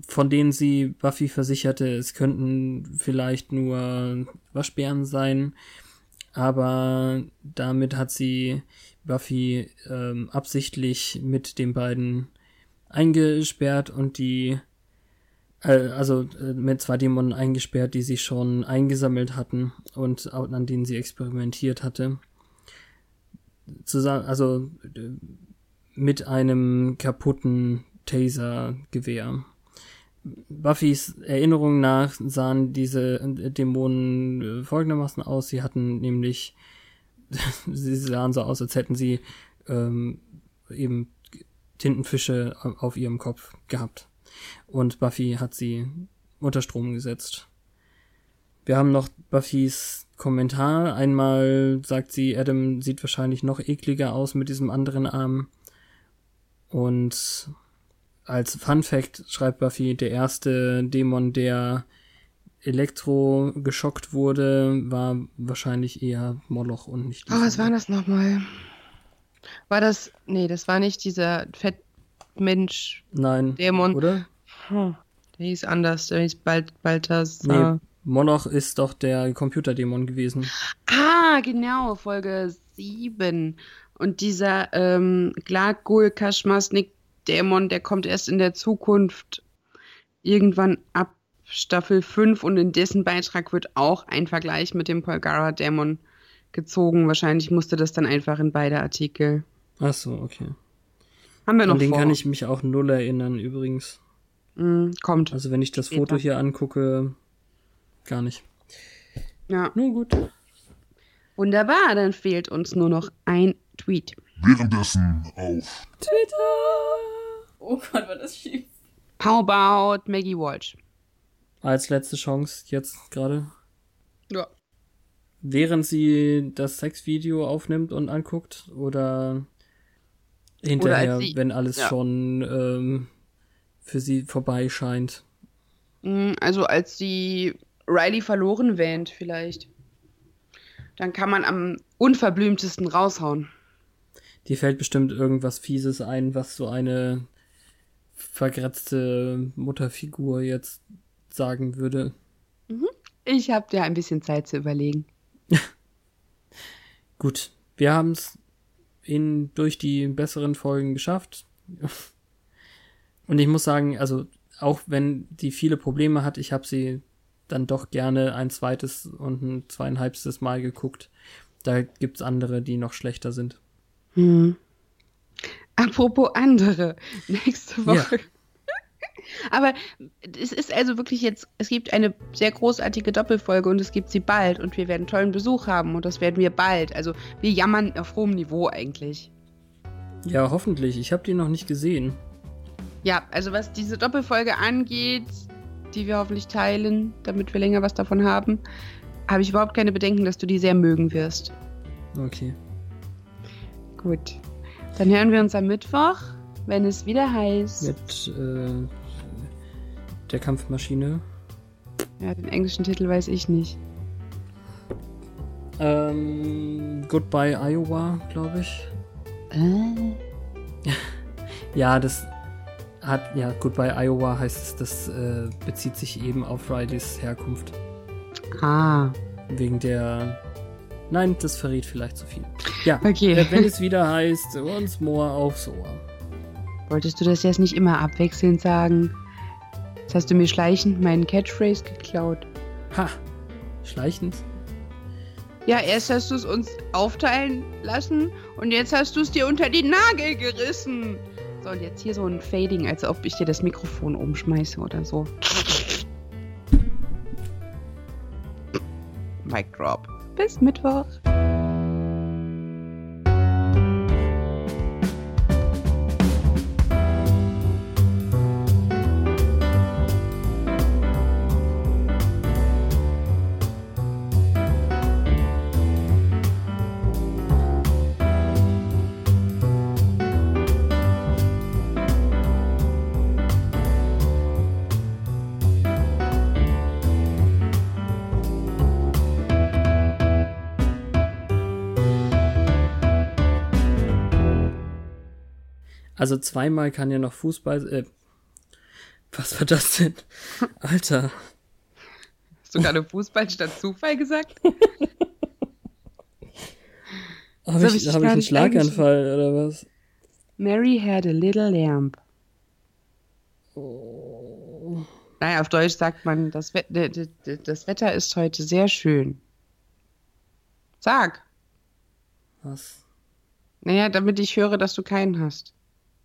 von denen sie Buffy versicherte, es könnten vielleicht nur Waschbären sein, aber damit hat sie Buffy ähm, absichtlich mit den beiden eingesperrt und die äh, also äh, mit zwei Dämonen eingesperrt, die sie schon eingesammelt hatten und an denen sie experimentiert hatte. Zusammen, also äh, mit einem kaputten Taser-Gewehr. Buffys Erinnerung nach sahen diese Dämonen äh, folgendermaßen aus. Sie hatten nämlich, (laughs) sie sahen so aus, als hätten sie ähm, eben Tintenfische auf ihrem Kopf gehabt. Und Buffy hat sie unter Strom gesetzt. Wir haben noch Buffys Kommentar. Einmal sagt sie, Adam sieht wahrscheinlich noch ekliger aus mit diesem anderen Arm. Und als Fun Fact schreibt Buffy, der erste Dämon, der Elektro geschockt wurde, war wahrscheinlich eher Moloch und nicht. Oh, was war das nochmal? War das. Nee, das war nicht dieser Fettmensch. Nein. Dämon. Oder? Hm, der hieß anders, der hieß Balt Balthasar. Nee, Moloch ist doch der Computerdämon gewesen. Ah, genau, Folge 7. Und dieser ähm, Glagul Kaschmasnik Dämon, der kommt erst in der Zukunft irgendwann ab Staffel 5 und in dessen Beitrag wird auch ein Vergleich mit dem Polgara-Dämon gezogen. Wahrscheinlich musste das dann einfach in beide Artikel. Ach so, okay. Haben wir noch An den vor. kann ich mich auch null erinnern, übrigens. Mm, kommt. Also wenn ich das Später. Foto hier angucke, gar nicht. Ja. Nun gut. Wunderbar, dann fehlt uns nur noch ein Tweet. Währenddessen auf Twitter! Oh Gott, war das schief. How about Maggie Walsh? Als letzte Chance jetzt gerade. Ja. Während sie das Sexvideo aufnimmt und anguckt oder hinterher, sie- wenn alles ja. schon ähm, für sie vorbei scheint. Mm, Also als die Riley verloren wähnt, vielleicht. Dann kann man am unverblümtesten raushauen. Die fällt bestimmt irgendwas Fieses ein, was so eine vergrätzte Mutterfigur jetzt sagen würde. Ich habe dir ein bisschen Zeit zu überlegen. (laughs) Gut, wir haben es durch die besseren Folgen geschafft. (laughs) Und ich muss sagen, also auch wenn die viele Probleme hat, ich habe sie dann doch gerne ein zweites und ein zweieinhalbstes Mal geguckt. Da gibt's andere, die noch schlechter sind. Hm. Apropos andere. (laughs) Nächste Woche. Aber es ist also wirklich jetzt, es gibt eine sehr großartige Doppelfolge und es gibt sie bald und wir werden tollen Besuch haben und das werden wir bald. Also wir jammern auf hohem Niveau eigentlich. Ja, hoffentlich. Ich habe die noch nicht gesehen. Ja, also was diese Doppelfolge angeht, die wir hoffentlich teilen, damit wir länger was davon haben, habe ich überhaupt keine Bedenken, dass du die sehr mögen wirst. Okay. Gut. Dann hören wir uns am Mittwoch, wenn es wieder heißt. Mit äh, der Kampfmaschine. Ja, den englischen Titel weiß ich nicht. Ähm, Goodbye Iowa, glaube ich. Äh? (laughs) Ja, das hat, ja, Goodbye Iowa heißt es, das äh, bezieht sich eben auf Rileys Herkunft. Ah. Wegen der. Nein, das verrät vielleicht zu viel. Ja, Okay. äh, wenn es wieder heißt, once more aufs Ohr. Wolltest du das jetzt nicht immer abwechselnd sagen? Jetzt hast du mir schleichend meinen Catchphrase geklaut. Ha! Schleichend? Ja, erst hast du es uns aufteilen lassen und jetzt hast du es dir unter die Nagel gerissen. So, und jetzt hier so ein Fading, als ob ich dir das Mikrofon umschmeiße oder so. Mic drop. Bis Mittwoch. Also zweimal kann ja noch Fußball. Äh, was war das denn? (laughs) Alter. Hast du gerade Fußball statt Zufall gesagt? Habe (laughs) hab ich, ich hab ich einen Schlaganfall oder was? Mary had a little lamb. Naja, auf Deutsch sagt man, das, We das Wetter ist heute sehr schön. Sag. Was? Naja, damit ich höre, dass du keinen hast.